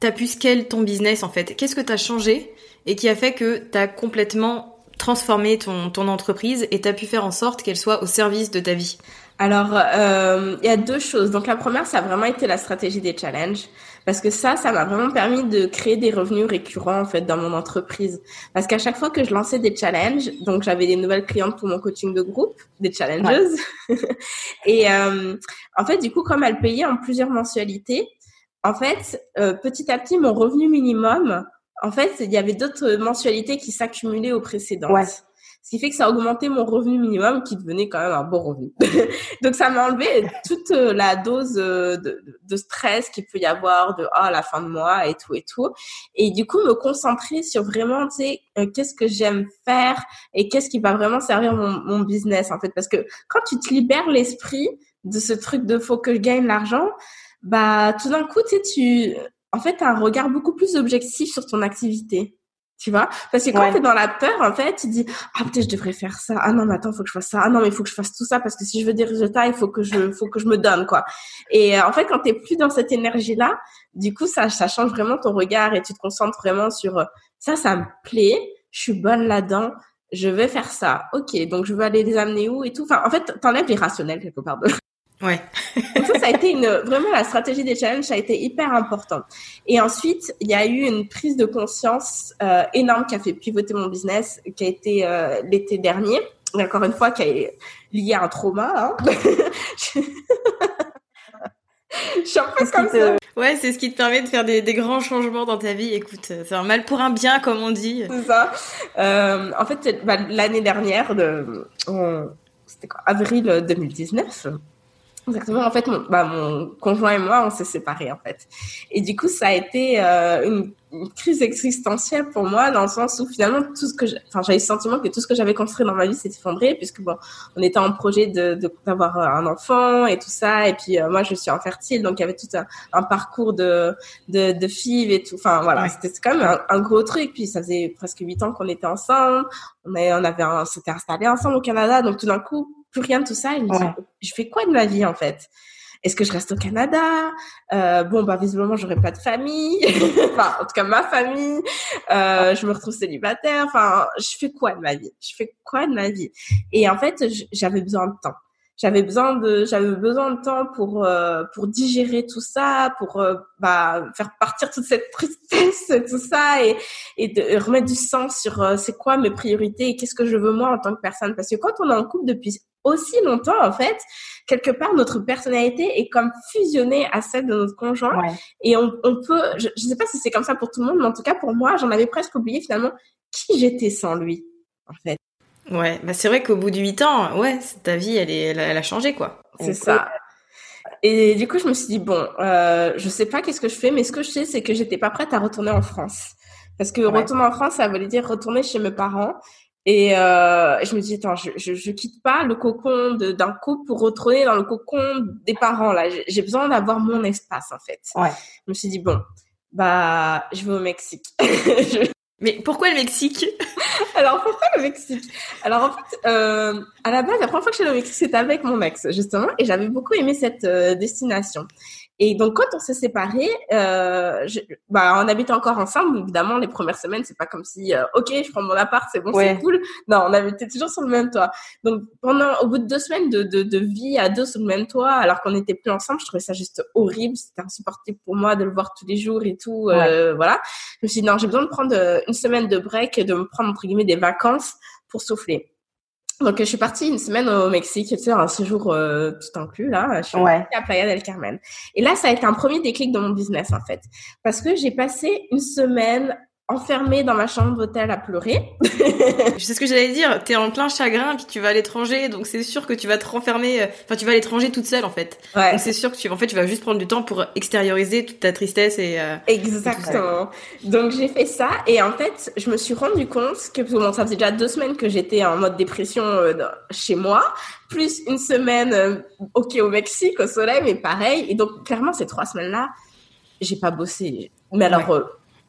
t'as pu scale ton business en fait? Qu'est-ce que t'as changé et qui a fait que t'as complètement transformé ton, entreprise et t'as pu faire en sorte qu'elle soit au service de ta vie? Alors, euh, il y a deux choses. Donc, la première, ça a vraiment été la stratégie des challenges. Parce que ça, ça m'a vraiment permis de créer des revenus récurrents, en fait, dans mon entreprise. Parce qu'à chaque fois que je lançais des challenges, donc j'avais des nouvelles clientes pour mon coaching de groupe, des challengeuses. Ouais. et euh, en fait, du coup, comme elles payaient en plusieurs mensualités, en fait, euh, petit à petit, mon revenu minimum, en fait, il y avait d'autres mensualités qui s'accumulaient aux précédentes. Ouais. Ce qui fait que ça a augmenté mon revenu minimum qui devenait quand même un bon revenu. Donc ça m'a enlevé toute euh, la dose euh, de, stress qu'il peut y avoir de ah la fin de mois et tout et tout. Et du coup me concentrer sur vraiment tu sais euh, qu'est-ce que j'aime faire et qu'est-ce qui va vraiment servir mon, mon business en fait parce que quand tu te libères l'esprit de ce truc de faut que je gagne l'argent, bah tout d'un coup tu sais tu en fait as un regard beaucoup plus objectif sur ton activité tu vois? Parce que quand ouais. tu es dans la peur en fait tu dis ah peut-être je devrais faire ça. Ah non mais attends faut que je fasse ça. Ah non mais il faut que je fasse tout ça parce que si je veux des résultats il faut que je faut que je me donne quoi et euh, en fait quand tu plus dans cette énergie là du coup ça ça change vraiment ton regard et tu te concentres vraiment sur euh, ça ça me plaît. Je suis bonne là-dedans. Je vais faire ça. Ok. Donc je veux aller les amener où et tout enfin en fait t'enlèves l'irrationnel quelque part de Ouais. Donc ça, ça a été une, vraiment la stratégie des challenges, ça a été hyper important. Et ensuite, il y a eu une prise de conscience euh, énorme qui a fait pivoter mon business, qui a été euh, l'été dernier. Et encore une fois, qui est lié à un trauma. Hein. Je suis un peu comme te... ça. Ouais, c'est ce qui te permet de faire des, des, grands changements dans ta vie. Écoute, c'est un mal pour un bien, comme on dit. C'est ça. Euh, en fait, bah, l'année dernière, de, c'était quoi, avril 2019 Exactement. En fait, mon, bah, mon conjoint et moi, on s'est séparés en fait. Et du coup, ça a été euh, une, une, crise existentielle pour moi dans le sens où finalement tout ce que, enfin, j'avais le sentiment que tout ce que j'avais construit dans ma vie s'est effondré puisque bon, on était en projet de d'avoir un enfant et tout ça. Et puis euh, moi, je suis infertile, donc il y avait tout un, un parcours de de, de FIV et tout. Enfin voilà, ouais. c'était quand même un, un, gros truc. Puis ça faisait presque huit ans qu'on était ensemble. On, avait, on avait, s'était installé ensemble au Canada, donc tout d'un coup plus rien de tout ça. Et je, ouais. je fais quoi de ma vie en fait? Est-ce que je reste au Canada? Euh, Bon, bah visiblement, j'aurai pas de famille. enfin, en tout cas, ma famille. Euh, je me retrouve célibataire. Enfin, je fais quoi de ma vie? Je fais quoi de ma vie? Et en fait, j'avais besoin de temps. j'avais besoin de j'avais besoin de temps pour euh, pour digérer tout ça pour euh, bah faire partir toute cette tristesse tout ça et et de remettre du sens sur euh, c'est quoi mes priorités et qu'est-ce que je veux moi en tant que personne? Parce que quand on est en couple depuis aussi longtemps en fait quelque part notre personnalité est comme fusionnée à celle de notre conjoint et on, on peut je, je sais pas si c'est comme ça pour tout le monde mais en tout cas pour moi j'en avais presque oublié finalement qui j'étais sans lui en fait Ouais, bah c'est vrai qu'au bout de 8 ans, ouais, ta vie, elle, est, elle, a changé, quoi. C'est ça. Et du coup, je me suis dit, bon, euh, je sais pas qu'est-ce que je fais, mais ce que je sais, c'est que j'étais pas prête à retourner en France. Parce que retourner en France, ça voulait dire retourner chez mes parents. Et euh, je me dis, attends, je, je, je quitte pas le cocon d'un couple pour retourner dans le cocon des parents, là. J'ai besoin d'avoir mon espace, en fait. Ouais. Je me suis dit, bon, bah, je vais au Mexique. Mais pourquoi le Mexique? Alors pourquoi le Mexique? Alors en fait, euh, à la base, la première fois que je suis allée au Mexique, c'était avec mon ex justement, et j'avais beaucoup aimé cette euh, destination. Et donc quand on s'est séparés, euh, je, bah on habite encore ensemble. Évidemment, les premières semaines, c'est pas comme si euh, ok, je prends mon appart, c'est bon, Ouais. c'est cool. Non, on habitait toujours sur le même toit. Donc pendant, au bout de deux semaines de, de, de vie à deux sur le même toit, alors qu'on n'était plus ensemble, je trouvais ça juste horrible. C'était insupportable pour moi de le voir tous les jours et tout. euh, voilà. Je me suis dit non, j'ai besoin de prendre euh, une semaine de break, de me prendre entre guillemets des vacances pour souffler. Donc je suis partie une semaine au Mexique, tu sais, un séjour euh, tout inclus là. Je suis Ouais. à Playa del Carmen. Et là, ça a été un premier déclic dans mon business en fait, parce que j'ai passé une semaine enfermée dans ma chambre d'hôtel à pleurer. Je sais ce que j'allais dire, t'es en plein chagrin, puis tu vas à l'étranger, donc c'est sûr que tu vas te renfermer, euh, enfin tu vas à l'étranger toute seule en fait. Ouais. Donc c'est sûr que tu, en fait, tu vas juste prendre du temps pour extérioriser toute ta tristesse et... euh, Exactement. Donc j'ai fait ça et en fait, je me suis rendu compte que bon, ça faisait déjà deux semaines que j'étais en mode dépression euh, chez moi, plus une semaine euh, ok au Mexique au soleil, mais pareil. Et donc clairement ces trois semaines-là, j'ai pas bossé. Mais alors euh,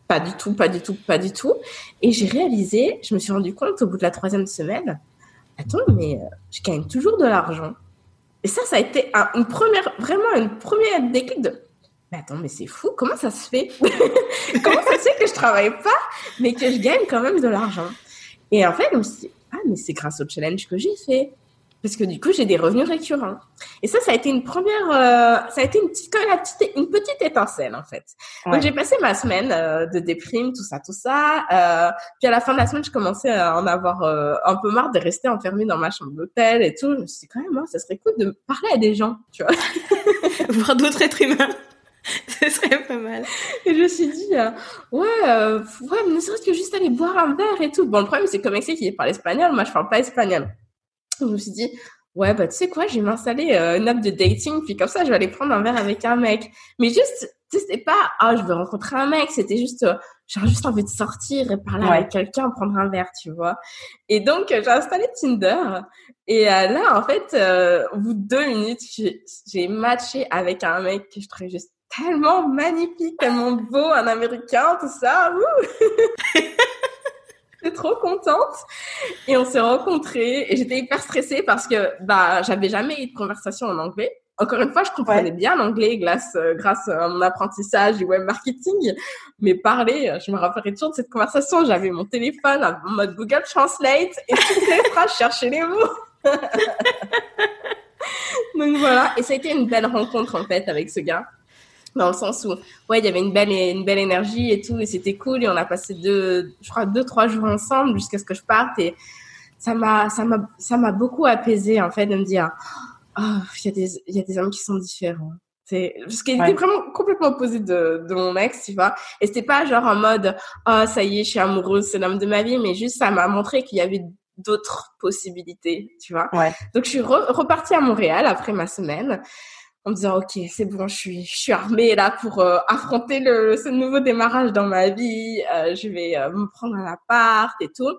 pas du tout, pas du tout, pas du tout. Et j'ai réalisé, je me suis rendu compte au bout de la troisième semaine, attends, mais euh, je gagne toujours de l'argent. Et ça, ça a été un- une première, vraiment une première déclic de mais attends, mais c'est fou, comment ça se fait? Comment ça se fait que je travaille pas, mais que je gagne quand même de l'argent? Et en fait, dit, ah, mais c'est grâce au challenge que j'ai fait. Parce que du coup, j'ai des revenus récurrents. Et ça, ça a été une première, euh, ça a été une petite, comme la petite, une petite étincelle, en fait. Ouais. Donc, j'ai passé ma semaine euh, de déprime, tout ça, tout ça. Euh, puis à la fin de la semaine, je commençais à en avoir euh, un peu marre de rester enfermée dans ma chambre d'hôtel et tout. Je me suis dit, quand même, moi, ça serait cool de parler à des gens, tu vois. voir d'autres êtres humains. Ce serait pas mal. Et je me suis dit, euh, ouais, euh, ouais, mais ne serait-ce que juste aller boire un verre et tout. Bon, le problème, c'est que le Mexique, il parle espagnol. Moi, je parle pas espagnol. Je me suis dit, ouais, bah, tu sais quoi, je vais m'installer euh, une app de dating, puis comme ça, je vais aller prendre un verre avec un mec. Mais juste, tu sais, c'était pas, ah, je veux rencontrer un mec, c'était juste, euh, j'ai juste envie de sortir et parler Ouais. avec quelqu'un, prendre un verre, tu vois. Et donc, euh, j'ai installé Tinder. Et euh, là, en fait, euh, au bout de deux minutes, j'ai j'ai matché avec un mec que je trouvais juste tellement magnifique, tellement beau, un américain, tout ça. Ouh J'étais trop contente. Et on s'est rencontrés et j'étais hyper stressée parce que bah j'avais jamais eu de conversation en anglais. Encore une fois, je comprenais bien l'anglais grâce, euh, grâce à mon apprentissage du web marketing. Mais parler, je me rappellerai toujours de cette conversation. J'avais mon téléphone en mode Google Translate et toutes les phrases, je cherchais les mots. Donc voilà. Et ça a été une belle rencontre en fait avec ce gars dans le sens où ouais il y avait une belle une belle énergie et tout et c'était cool et on a passé deux je crois deux trois jours ensemble jusqu'à ce que je parte et ça m'a ça m'a ça m'a beaucoup apaisé en fait de me dire oh il y a des il y a des hommes qui sont différents c'est parce qu'il Ouais. était vraiment complètement opposé de de mon ex tu vois et c'était pas genre en mode oh ça y est je suis amoureuse c'est l'homme de ma vie mais juste ça m'a montré qu'il y avait d'autres possibilités tu vois Ouais. donc je suis re- repartie à Montréal après ma semaine en me disant ok c'est bon je suis je suis armée là pour euh, affronter le ce nouveau démarrage dans ma vie. Euh, je vais euh, me prendre un appart et tout.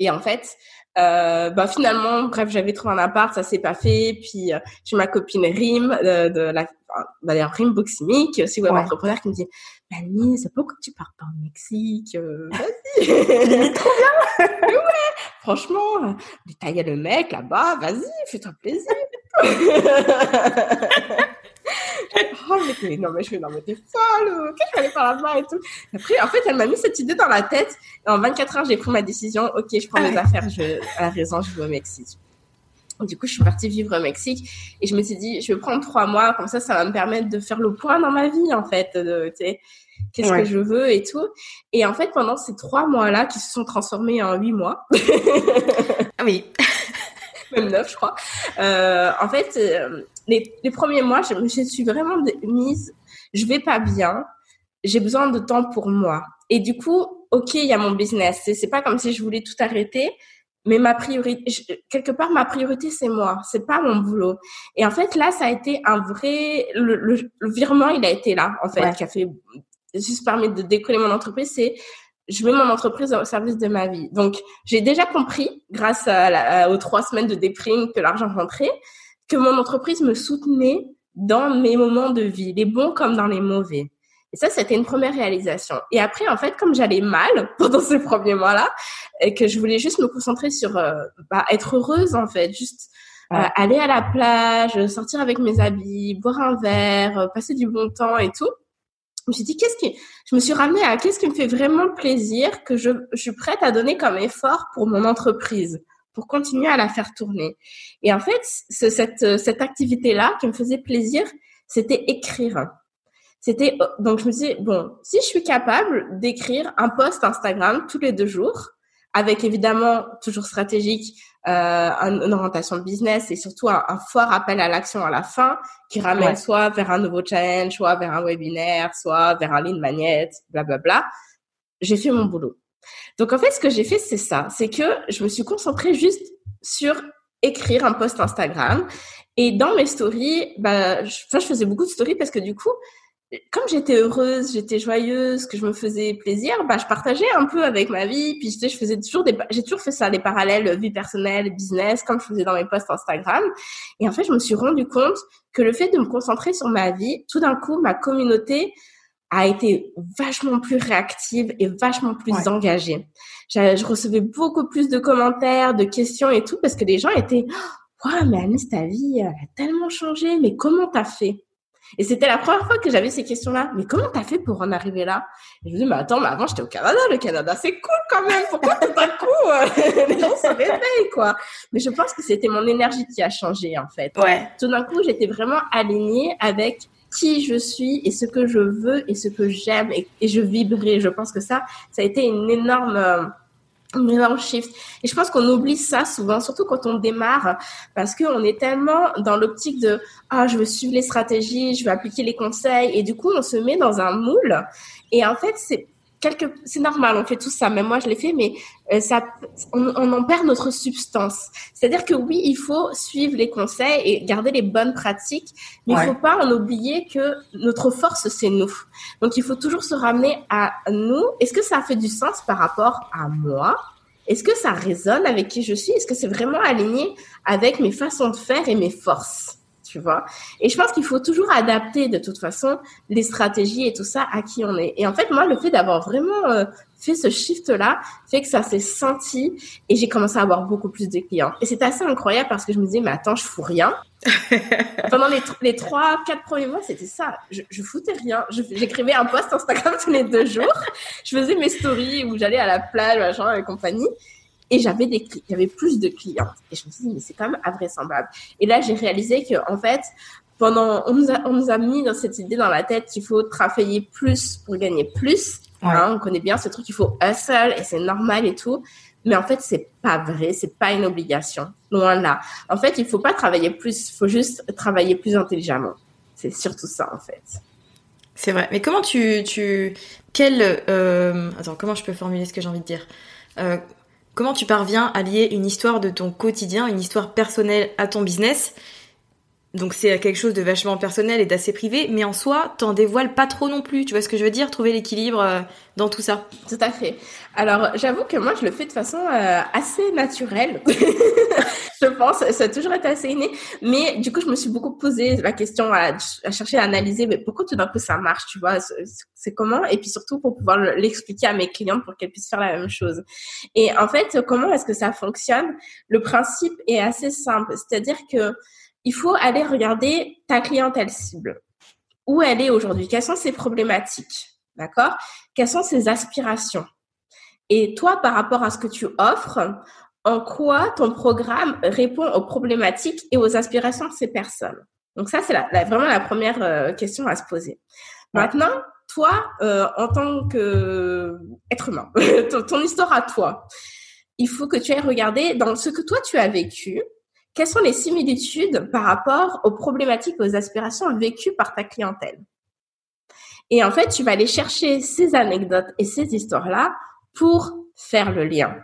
Et en fait euh, bah finalement bref j'avais trouvé un appart ça s'est pas fait. Puis euh, j'ai ma copine Rim euh, de la d'ailleurs Rim Boximi qui est aussi web Ouais. entrepreneur qui me dit Mani c'est pourquoi tu pars pas au Mexique euh, vas-y. Trop bien. Ouais franchement détailler le mec là-bas vas-y fais-toi plaisir oh mais t'es- non mais je fais non mais t'es folle euh, qu'est-ce que je vais aller faire là-bas et tout après en fait elle m'a mis cette idée dans la tête et en 24 heures j'ai pris ma décision ok je prends Ah mes ouais. affaires je à la raison je vais au Mexique Du coup, je suis partie vivre au Mexique et je me suis dit, je vais prendre trois mois, comme ça, ça va me permettre de faire le point dans ma vie, en fait, de, qu'est-ce que je veux et tout. Et en fait, pendant ces trois mois-là, qui se sont transformés en huit mois. ah oui. Même neuf, je crois. Euh, en fait, euh, les, les, premiers mois, je me suis vraiment mise, je vais pas bien, j'ai besoin de temps pour moi. Et du coup, ok, il y a mon business. C'est pas comme si je voulais tout arrêter, mais ma priorité, quelque part, ma priorité, c'est moi, c'est pas mon boulot. Et en fait, là, ça a été un vrai, le, le, virement, il a été là, en fait, qui a fait, juste permis de décoller mon entreprise, c'est, je mets mon entreprise au service de ma vie. Donc, j'ai déjà compris, grâce à aux trois semaines de déprime que l'argent rentrait, que mon entreprise me soutenait dans mes moments de vie, les bons comme dans les mauvais. Et ça, c'était une première réalisation. Et après, en fait, comme j'allais mal pendant ces premiers mois-là, et que je voulais juste me concentrer sur euh, bah, être heureuse, en fait, juste euh, aller à la plage, sortir avec mes habits, boire un verre, euh, passer du bon temps et tout. Je me suis dit, qu'est-ce qui, je me suis ramenée à qu'est-ce qui me fait vraiment plaisir que je, je suis prête à donner comme effort pour mon entreprise, pour continuer à la faire tourner. Et en fait, cette, cette activité-là qui me faisait plaisir, c'était écrire. C'était donc je me suis bon, si je suis capable d'écrire un post Instagram tous les deux jours, avec évidemment toujours stratégique, euh, une orientation de business et surtout un, fort appel à l'action à la fin qui ramène soit vers un nouveau challenge, soit vers un webinaire, soit vers un lead magnet, blablabla. J'ai fait mon boulot. Donc en fait, ce que j'ai fait, c'est ça, c'est que je me suis concentrée juste sur écrire un post Instagram et dans mes stories, bah, je, enfin, je faisais beaucoup de stories parce que du coup, comme j'étais heureuse, j'étais joyeuse, que je me faisais plaisir, bah je partageais un peu avec ma vie. Puis je faisais toujours des, j'ai toujours fait ça, des parallèles vie personnelle, business, comme je faisais dans mes posts Instagram. Et en fait, je me suis rendu compte que le fait de me concentrer sur ma vie, tout d'un coup, ma communauté a été vachement plus réactive et vachement plus engagée. Je, recevais beaucoup plus de commentaires, de questions et tout, parce que les gens étaient, waouh, mais Alice, ta vie, elle a tellement changé. Mais comment t'as fait? Et c'était la première fois que j'avais ces questions-là. Mais comment t'as fait pour en arriver là? Et je me dis, mais attends, mais avant j'étais au Canada. Le Canada, c'est cool quand même. Pourquoi tout d'un coup euh, les gens se réveillent, quoi? Mais je pense que c'était mon énergie qui a changé en fait. Ouais. Tout d'un coup, j'étais vraiment alignée avec qui je suis et ce que je veux et ce que j'aime et, et, je vibrais. Je pense que ça, ça a été une énorme un shift. Et je pense qu'on oublie ça souvent, surtout quand on démarre, parce qu'on est tellement dans l'optique de ah je veux suivre les stratégies, je veux appliquer les conseils, et du coup on se met dans un moule. Et en fait c'est quelque, c'est normal, on fait tout ça. Même moi, je l'ai fait, mais euh, ça, on, on, en perd notre substance. C'est-à-dire que oui, il faut suivre les conseils et garder les bonnes pratiques, mais il faut pas en oublier que notre force, c'est nous. Donc, il faut toujours se ramener à nous. Est-ce que ça fait du sens par rapport à moi? Est-ce que ça résonne avec qui je suis? Est-ce que c'est vraiment aligné avec mes façons de faire et mes forces? Tu vois. Et je pense qu'il faut toujours adapter de toute façon les stratégies et tout ça à qui on est. Et en fait, moi, le fait d'avoir vraiment euh, fait ce shift-là fait que ça s'est senti et j'ai commencé à avoir beaucoup plus de clients. Et c'est assez incroyable parce que je me disais, mais attends, je fous rien. Pendant les, les trois, quatre premiers mois, c'était ça. Je, je foutais rien. J'écrivais un post Instagram tous les deux jours. Je faisais mes stories où j'allais à la plage, machin, et compagnie et j'avais des avait plus de clients. Et je me suis dit mais c'est quand même invraisemblable. Et là j'ai réalisé que en fait pendant on nous a on nous a mis dans cette idée dans la tête qu'il faut travailler plus pour gagner plus. Hein, on connaît bien ce truc il faut hustle et c'est normal et tout. Mais en fait c'est pas vrai c'est pas une obligation. Loin là. En fait il faut pas travailler plus il faut juste travailler plus intelligemment. C'est surtout ça en fait. C'est vrai. Mais comment tu tu quel euh... attends comment je peux formuler ce que j'ai envie de dire? Euh, Comment tu parviens à lier une histoire de ton quotidien, une histoire personnelle à ton business donc c'est quelque chose de vachement personnel et d'assez privé, mais en soi, t'en dévoiles pas trop non plus. Tu vois ce que je veux dire? Trouver l'équilibre euh, dans tout ça. Tout à fait. Alors j'avoue que moi je le fais de façon euh, assez naturelle. je pense, ça a toujours été assez inné. Mais du coup je me suis beaucoup posé la question à, à chercher à analyser, mais pourquoi tout d'un coup ça marche Tu vois? C'est comment? Et puis surtout pour pouvoir l'expliquer à mes clientes pour qu'elles puissent faire la même chose. Et en fait, comment est-ce que ça fonctionne? Le principe est assez simple, c'est-à-dire que il faut aller regarder ta clientèle cible. Où elle est aujourd'hui? Quelles sont ses problématiques? D'accord? Quelles sont ses aspirations? Et toi, par rapport à ce que tu offres, en quoi ton programme répond aux problématiques et aux aspirations de ces personnes? Donc ça, c'est vraiment la première euh, question à se poser. Maintenant, toi, euh, en tant qu'être humain, ton, histoire à toi, il faut que tu ailles regarder dans ce que toi tu as vécu, quelles sont les similitudes par rapport aux problématiques, aux aspirations vécues par ta clientèle? Et en fait, tu vas aller chercher ces anecdotes et ces histoires-là pour faire le lien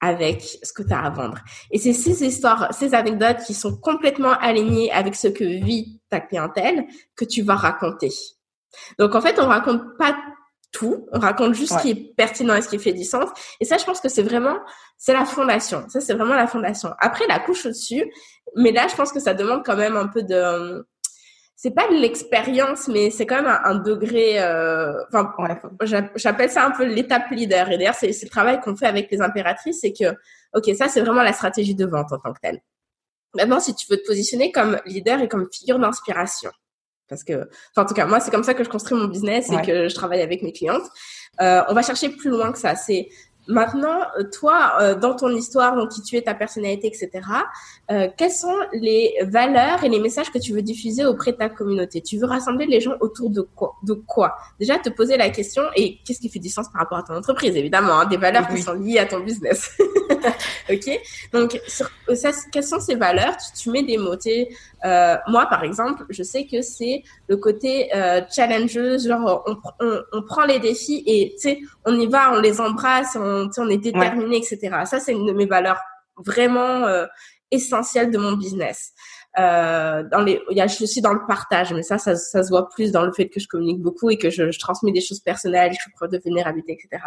avec ce que tu as à vendre. Et c'est ces histoires, ces anecdotes qui sont complètement alignées avec ce que vit ta clientèle que tu vas raconter. Donc en fait, on raconte pas tout, on raconte juste ce qui est pertinent et ce qui fait du sens. Et ça, je pense que c'est vraiment, c'est la fondation. Ça, c'est vraiment la fondation. Après, la couche au-dessus, mais là, je pense que ça demande quand même un peu de, c'est pas de l'expérience, mais c'est quand même un, degré. Euh, enfin, j'appelle ça un peu l'étape leader. Et d'ailleurs, c'est le travail qu'on fait avec les impératrices, c'est que, ok, ça c'est vraiment la stratégie de vente en tant que telle. Maintenant, si tu veux te positionner comme leader et comme figure d'inspiration, parce que, enfin, en tout cas, moi, c'est comme ça que je construis mon business et que je travaille avec mes clientes. Euh, on va chercher plus loin que ça. C'est Maintenant, euh, toi, euh, dans ton histoire, donc qui tu es, ta personnalité, etc., euh, quelles sont les valeurs et les messages que tu veux diffuser auprès de ta communauté? Tu veux rassembler les gens autour de quoi, de quoi? Déjà, te poser la question et qu'est-ce qui fait du sens par rapport à ton entreprise, évidemment, hein, des valeurs qui sont liées à ton business. ok? Donc, sur, ça, quelles sont ces valeurs? Tu, tu, mets des mots. Euh, moi, par exemple, je sais que c'est le côté euh, challengeuse, genre on, on, on, prend les défis et tu sais, on y va, on les embrasse, on, on est déterminé, etc. Ça, c'est une de mes valeurs vraiment euh, essentielles de mon business. Euh, dans les, il y a, je suis dans le partage, mais ça, ça, ça, se voit plus dans le fait que je communique beaucoup et que je, je transmets des choses personnelles, je suis preuve de vulnérabilité, etc.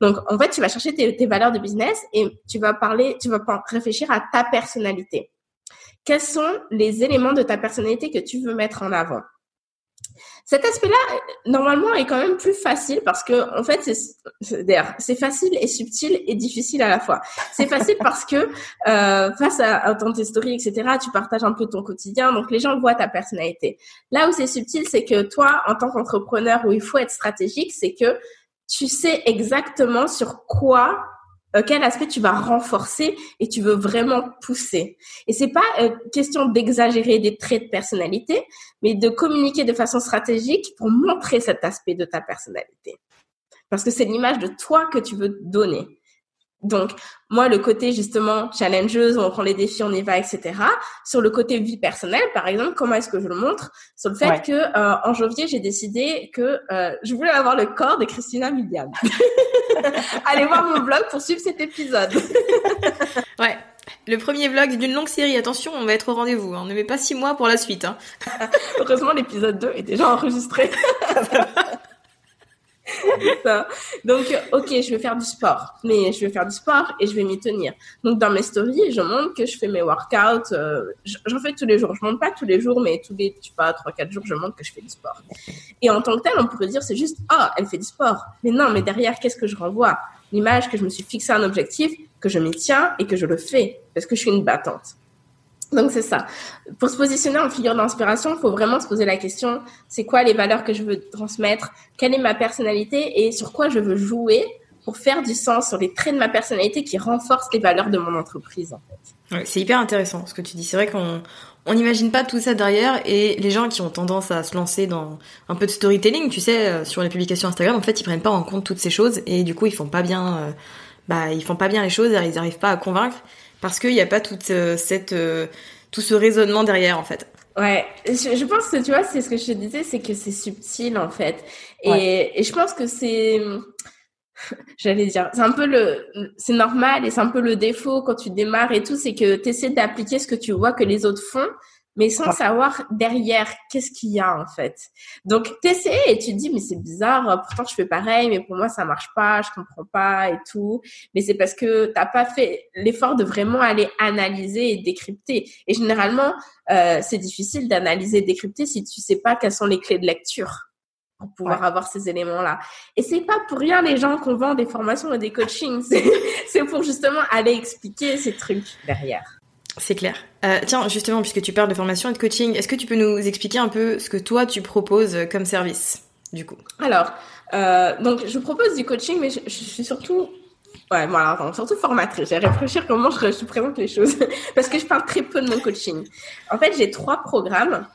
Donc, en fait, tu vas chercher tes, tes valeurs de business et tu vas parler, tu vas réfléchir à ta personnalité quels sont les éléments de ta personnalité que tu veux mettre en avant? Cet aspect-là, normalement, est quand même plus facile parce que, en fait, c'est facile et subtil et difficile à la fois. C'est facile parce que euh, face à, à ton story, etc., tu partages un peu ton quotidien, donc les gens voient ta personnalité. Là où c'est subtil, c'est que toi, en tant qu'entrepreneur, où il faut être stratégique, c'est que tu sais exactement sur quoi quel aspect tu vas renforcer et tu veux vraiment pousser. Et c'est pas euh, question d'exagérer des traits de personnalité, mais de communiquer de façon stratégique pour montrer cet aspect de ta personnalité. Parce que c'est l'image de toi que tu veux donner. Donc, moi, le côté justement challengeuse, on prend les défis, on y va, etc. Sur le côté vie personnelle, par exemple, comment est-ce que je le montre? Sur le fait que euh, en janvier, j'ai décidé que euh, je voulais avoir le corps de Christina Milian. Allez voir mon blog pour suivre cet épisode. ouais. Le premier vlog d'une longue série. Attention, on va être au rendez-vous. Hein. On ne met pas six mois pour la suite. Hein. Heureusement, l'épisode 2 est déjà enregistré. Donc, ok, je vais faire du sport, mais je vais faire du sport et je vais m'y tenir. Donc, dans mes stories, je montre que je fais mes workouts. Euh, j'en fais tous les jours. Je montre pas tous les jours, mais tous les, tu sais pas, 3-4 jours, je montre que je fais du sport. Et en tant que tel, on pourrait dire, c'est juste, oh, elle fait du sport. Mais non, mais derrière, qu'est-ce que je renvoie? L'image que je me suis fixé un objectif, que je m'y tiens et que je le fais parce que je suis une battante. Donc c'est ça. Pour se positionner en figure d'inspiration, il faut vraiment se poser la question, c'est quoi les valeurs que je veux transmettre, quelle est ma personnalité? Et sur quoi je veux jouer pour faire du sens sur les traits de ma personnalité qui renforcent les valeurs de mon entreprise c'est hyper intéressant ce que tu dis. C'est vrai qu'on on n'imagine pas tout ça derrière et les gens qui ont tendance à se lancer dans un peu de storytelling, tu sais, euh, sur les publications Instagram, en fait, ils prennent pas en compte toutes ces choses et du coup, ils font pas bien, euh, bah, ils font pas bien les choses, ils n'arrivent pas à convaincre parce qu'il n'y a pas toute euh, cette euh, tout ce raisonnement derrière en fait. Ouais, je, pense que tu vois, c'est ce que je te disais, c'est que c'est subtil en fait, et, et je pense que c'est, j'allais dire, c'est un peu le, c'est normal et c'est un peu le défaut quand tu démarres et tout, c'est que tu essaies d'appliquer ce que tu vois que les autres font, mais sans savoir derrière qu'est-ce qu'il y a en fait. Donc t'essaies et tu te dis mais c'est bizarre, pourtant je fais pareil, mais pour moi ça marche pas, je comprends pas et tout. Mais c'est parce que t'as pas fait l'effort de vraiment aller analyser et décrypter. Et généralement euh, c'est difficile d'analyser et décrypter si tu sais pas quelles sont les clés de lecture pour pouvoir avoir ces éléments-là. Et c'est pas pour rien les gens qu'on vend des formations et des coachings, c'est pour justement aller expliquer ces trucs derrière. C'est clair. Euh, tiens, justement, puisque tu parles de formation et de coaching, est-ce que tu peux nous expliquer un peu ce que toi tu proposes comme service, du coup? Alors, euh, donc je propose du coaching, mais je, suis surtout Ouais, bon, alors, surtout formatrice. J'ai réfléchir comment je, je présente les choses. Parce que je parle très peu de mon coaching. En fait, j'ai trois programmes.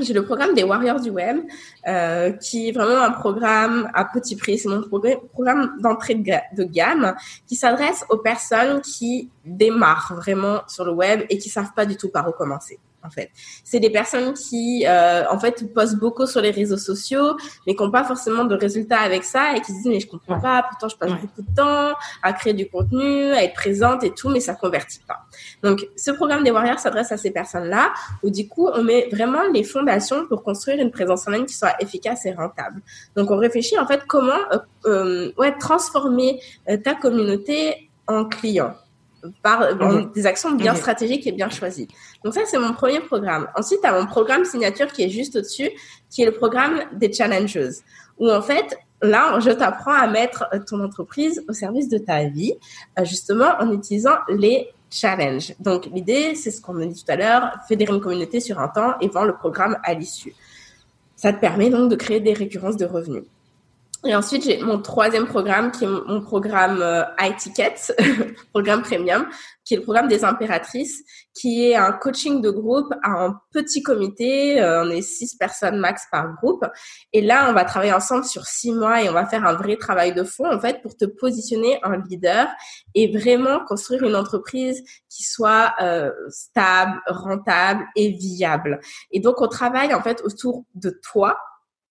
J'ai le programme des Warriors du Web, euh, qui est vraiment un programme à petit prix. C'est mon programme d'entrée de gamme qui s'adresse aux personnes qui démarrent vraiment sur le web et qui savent pas du tout par où commencer en fait. C'est des personnes qui, euh, en fait, postent beaucoup sur les réseaux sociaux, mais qui n'ont pas forcément de résultats avec ça et qui se disent, mais je comprends pas, pourtant je passe beaucoup de temps à créer du contenu, à être présente et tout, mais ça convertit pas. Donc, ce programme des Warriors s'adresse à ces personnes-là, où du coup, on met vraiment les fondations pour construire une présence en ligne qui soit efficace et rentable. Donc, on réfléchit, en fait, comment, euh, euh ouais, transformer euh, ta communauté en client par des actions bien stratégiques et bien choisies. Donc ça, c'est mon premier programme. Ensuite, tu as mon programme signature qui est juste au-dessus, qui est le programme des challenges, où en fait, là, je t'apprends à mettre ton entreprise au service de ta vie, euh, justement en utilisant les challenges. Donc l'idée, c'est ce qu'on a dit tout à l'heure, fédérer une communauté sur un temps et vendre le programme à l'issue. Ça te permet donc de créer des récurrences de revenus. Et ensuite, j'ai mon troisième programme qui est mon programme euh, iTicket, programme premium, qui est le programme des impératrices, qui est un coaching de groupe à un petit comité. Euh, on est six personnes max par groupe. Et là, on va travailler ensemble sur six mois et on va faire un vrai travail de fond, en fait, pour te positionner en leader et vraiment construire une entreprise qui soit euh, stable, rentable et viable. Et donc, on travaille, en fait, autour de toi,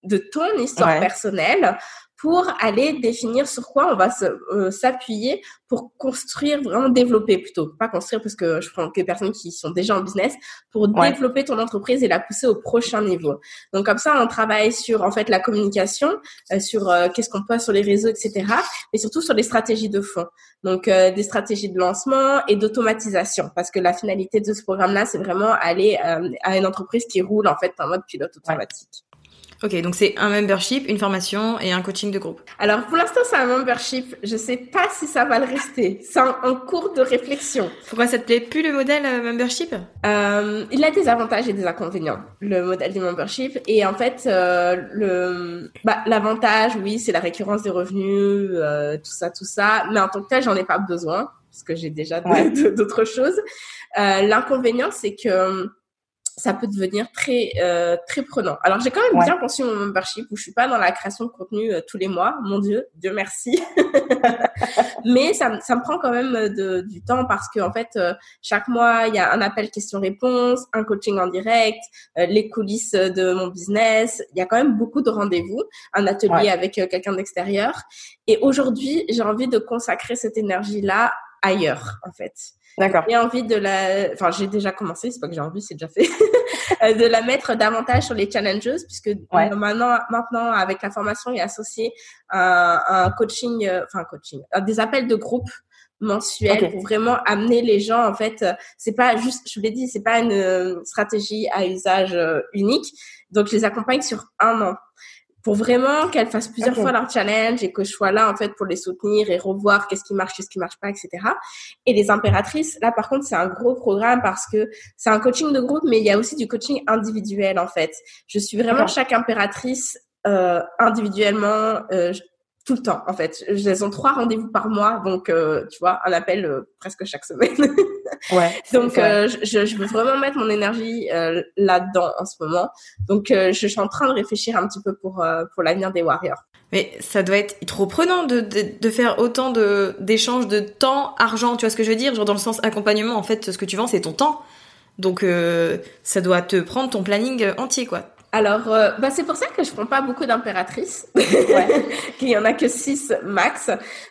de ton histoire personnelle pour aller définir sur quoi on va euh, s'appuyer pour construire, vraiment développer plutôt, pas construire parce que je prends que des personnes qui sont déjà en business, pour développer ton entreprise et la pousser au prochain niveau. Donc comme ça, on travaille sur en fait la communication, euh, sur euh, qu'est-ce qu'on passe sur les réseaux, etc. Mais surtout sur les stratégies de fond. Donc des stratégies de lancement et d'automatisation, parce que la finalité de ce programme-là, c'est vraiment aller à une entreprise qui roule en fait en mode pilote automatique. Ok, donc c'est un membership, une formation et un coaching de groupe. Alors pour l'instant c'est un membership. Je sais pas si ça va le rester. C'est en, cours de réflexion. Pourquoi ça te plaît plus le modèle euh, membership? Euh, Il a des avantages et des inconvénients le modèle du membership. Et en fait euh, le bah, l'avantage oui c'est la récurrence des revenus, euh, tout ça tout ça. Mais en tant que tel j'en ai pas besoin parce que j'ai déjà d'autres choses. Euh, l'inconvénient c'est que ça peut devenir très euh, très prenant. Alors j'ai quand même bien conçu mon membership où je suis pas dans la création de contenu euh, tous les mois, mon dieu, Dieu merci. Mais ça, ça me prend quand même euh, de, du temps parce que en fait euh, chaque mois il y a un appel question-réponse, un coaching en direct, les coulisses de mon business. Il y a quand même beaucoup de rendez-vous, un atelier avec quelqu'un d'extérieur. Et aujourd'hui j'ai envie de consacrer cette énergie là ailleurs en fait. D'accord. J'ai envie de la, enfin j'ai déjà commencé, c'est pas que j'ai envie, c'est déjà fait, euh, de la mettre davantage sur les challenges puisque maintenant, maintenant avec la formation il est associé un, un coaching, euh, enfin coaching, des appels de groupe mensuels pour vraiment amener les gens en fait c'est pas juste je vous l'ai dit c'est pas une stratégie à usage euh, unique. Donc je les accompagne sur un an pour vraiment qu'elles fassent plusieurs fois leur challenge et que je sois là en fait pour les soutenir et revoir qu'est-ce qui marche, qu'est-ce qui marche pas, etc. Et les impératrices, là par contre c'est un gros programme parce que c'est un coaching de groupe, mais il y a aussi du coaching individuel en fait. Je suis vraiment chaque impératrice euh, individuellement. Euh, tout le temps en fait. Elles ont trois rendez-vous par mois, donc euh, tu vois, un appel euh, presque chaque semaine. ouais. donc euh, je, je, veux vraiment mettre mon énergie là-dedans en ce moment. Donc je, je, suis en train de réfléchir un petit peu pour pour l'avenir des Warriors. Mais ça doit être trop prenant de, de, de faire autant de d'échanges de temps, argent, tu vois ce que je veux dire, genre dans le sens accompagnement. En fait, ce que tu vends, c'est ton temps. Donc ça doit te prendre ton planning entier, quoi. Alors, euh, bah c'est pour ça que je prends pas beaucoup d'impératrices, ouais. qu'il y en a que six max,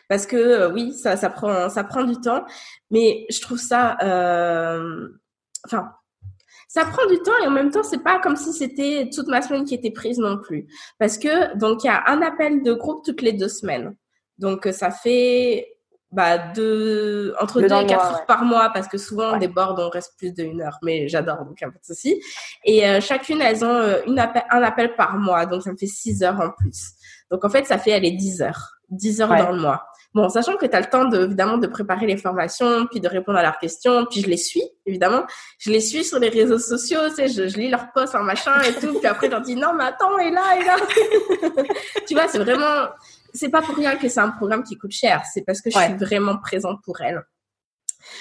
parce que euh, oui, ça, ça prend, ça prend du temps, mais je trouve ça, euh, enfin, ça prend du temps et en même temps, c'est pas comme si c'était toute ma semaine qui était prise non plus, parce que donc il y a un appel de groupe toutes les deux semaines, donc ça fait bah, deux, entre deux, et quatre heures par mois parce que souvent on déborde, on reste plus d'une heure, mais j'adore donc un peu de ceci. Et euh, chacune, elles ont euh, une appel, un appel par mois, donc ça me fait six heures en plus. Donc en fait, ça fait aller dix heures, dix heures dans le mois. Bon, sachant que tu as le temps de, évidemment de préparer les formations, puis de répondre à leurs questions, puis je les suis, évidemment. Je les suis sur les réseaux sociaux, tu sais, je, je lis leurs posts en machin et tout, puis après je leur dis non mais attends, et là, et là. tu vois, c'est vraiment c'est pas pour rien que c'est un programme qui coûte cher. C'est parce que je suis vraiment présente pour elles.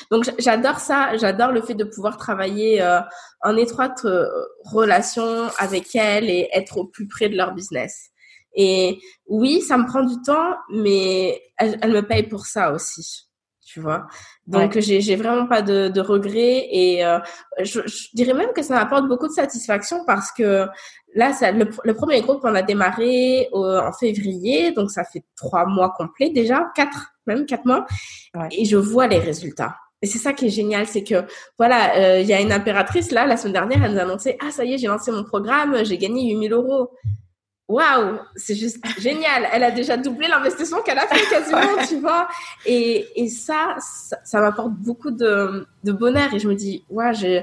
Donc j'adore ça, j'adore le fait de pouvoir travailler euh, en étroite euh, relation avec elles et être au plus près de leur business. Et oui, ça me prend du temps, mais elles, me payent pour ça aussi, tu vois. Donc j'ai vraiment pas de, de regrets et euh, je, je, dirais même que ça m'apporte beaucoup de satisfaction parce que là, ça, le, premier groupe on a démarré en février, donc ça fait trois mois complets déjà, quatre même quatre mois, et je vois les résultats. Et c'est ça qui est génial, c'est que voilà, euh, il y a une impératrice là, la semaine dernière, elle nous a annoncé ah ça y est, j'ai lancé mon programme, j'ai gagné 8000 euros. Waouh, c'est juste génial. Elle a déjà doublé l'investissement qu'elle a fait quasiment, tu vois. Et, et ça, ça, m'apporte beaucoup de, de, bonheur et je me dis ouais, je,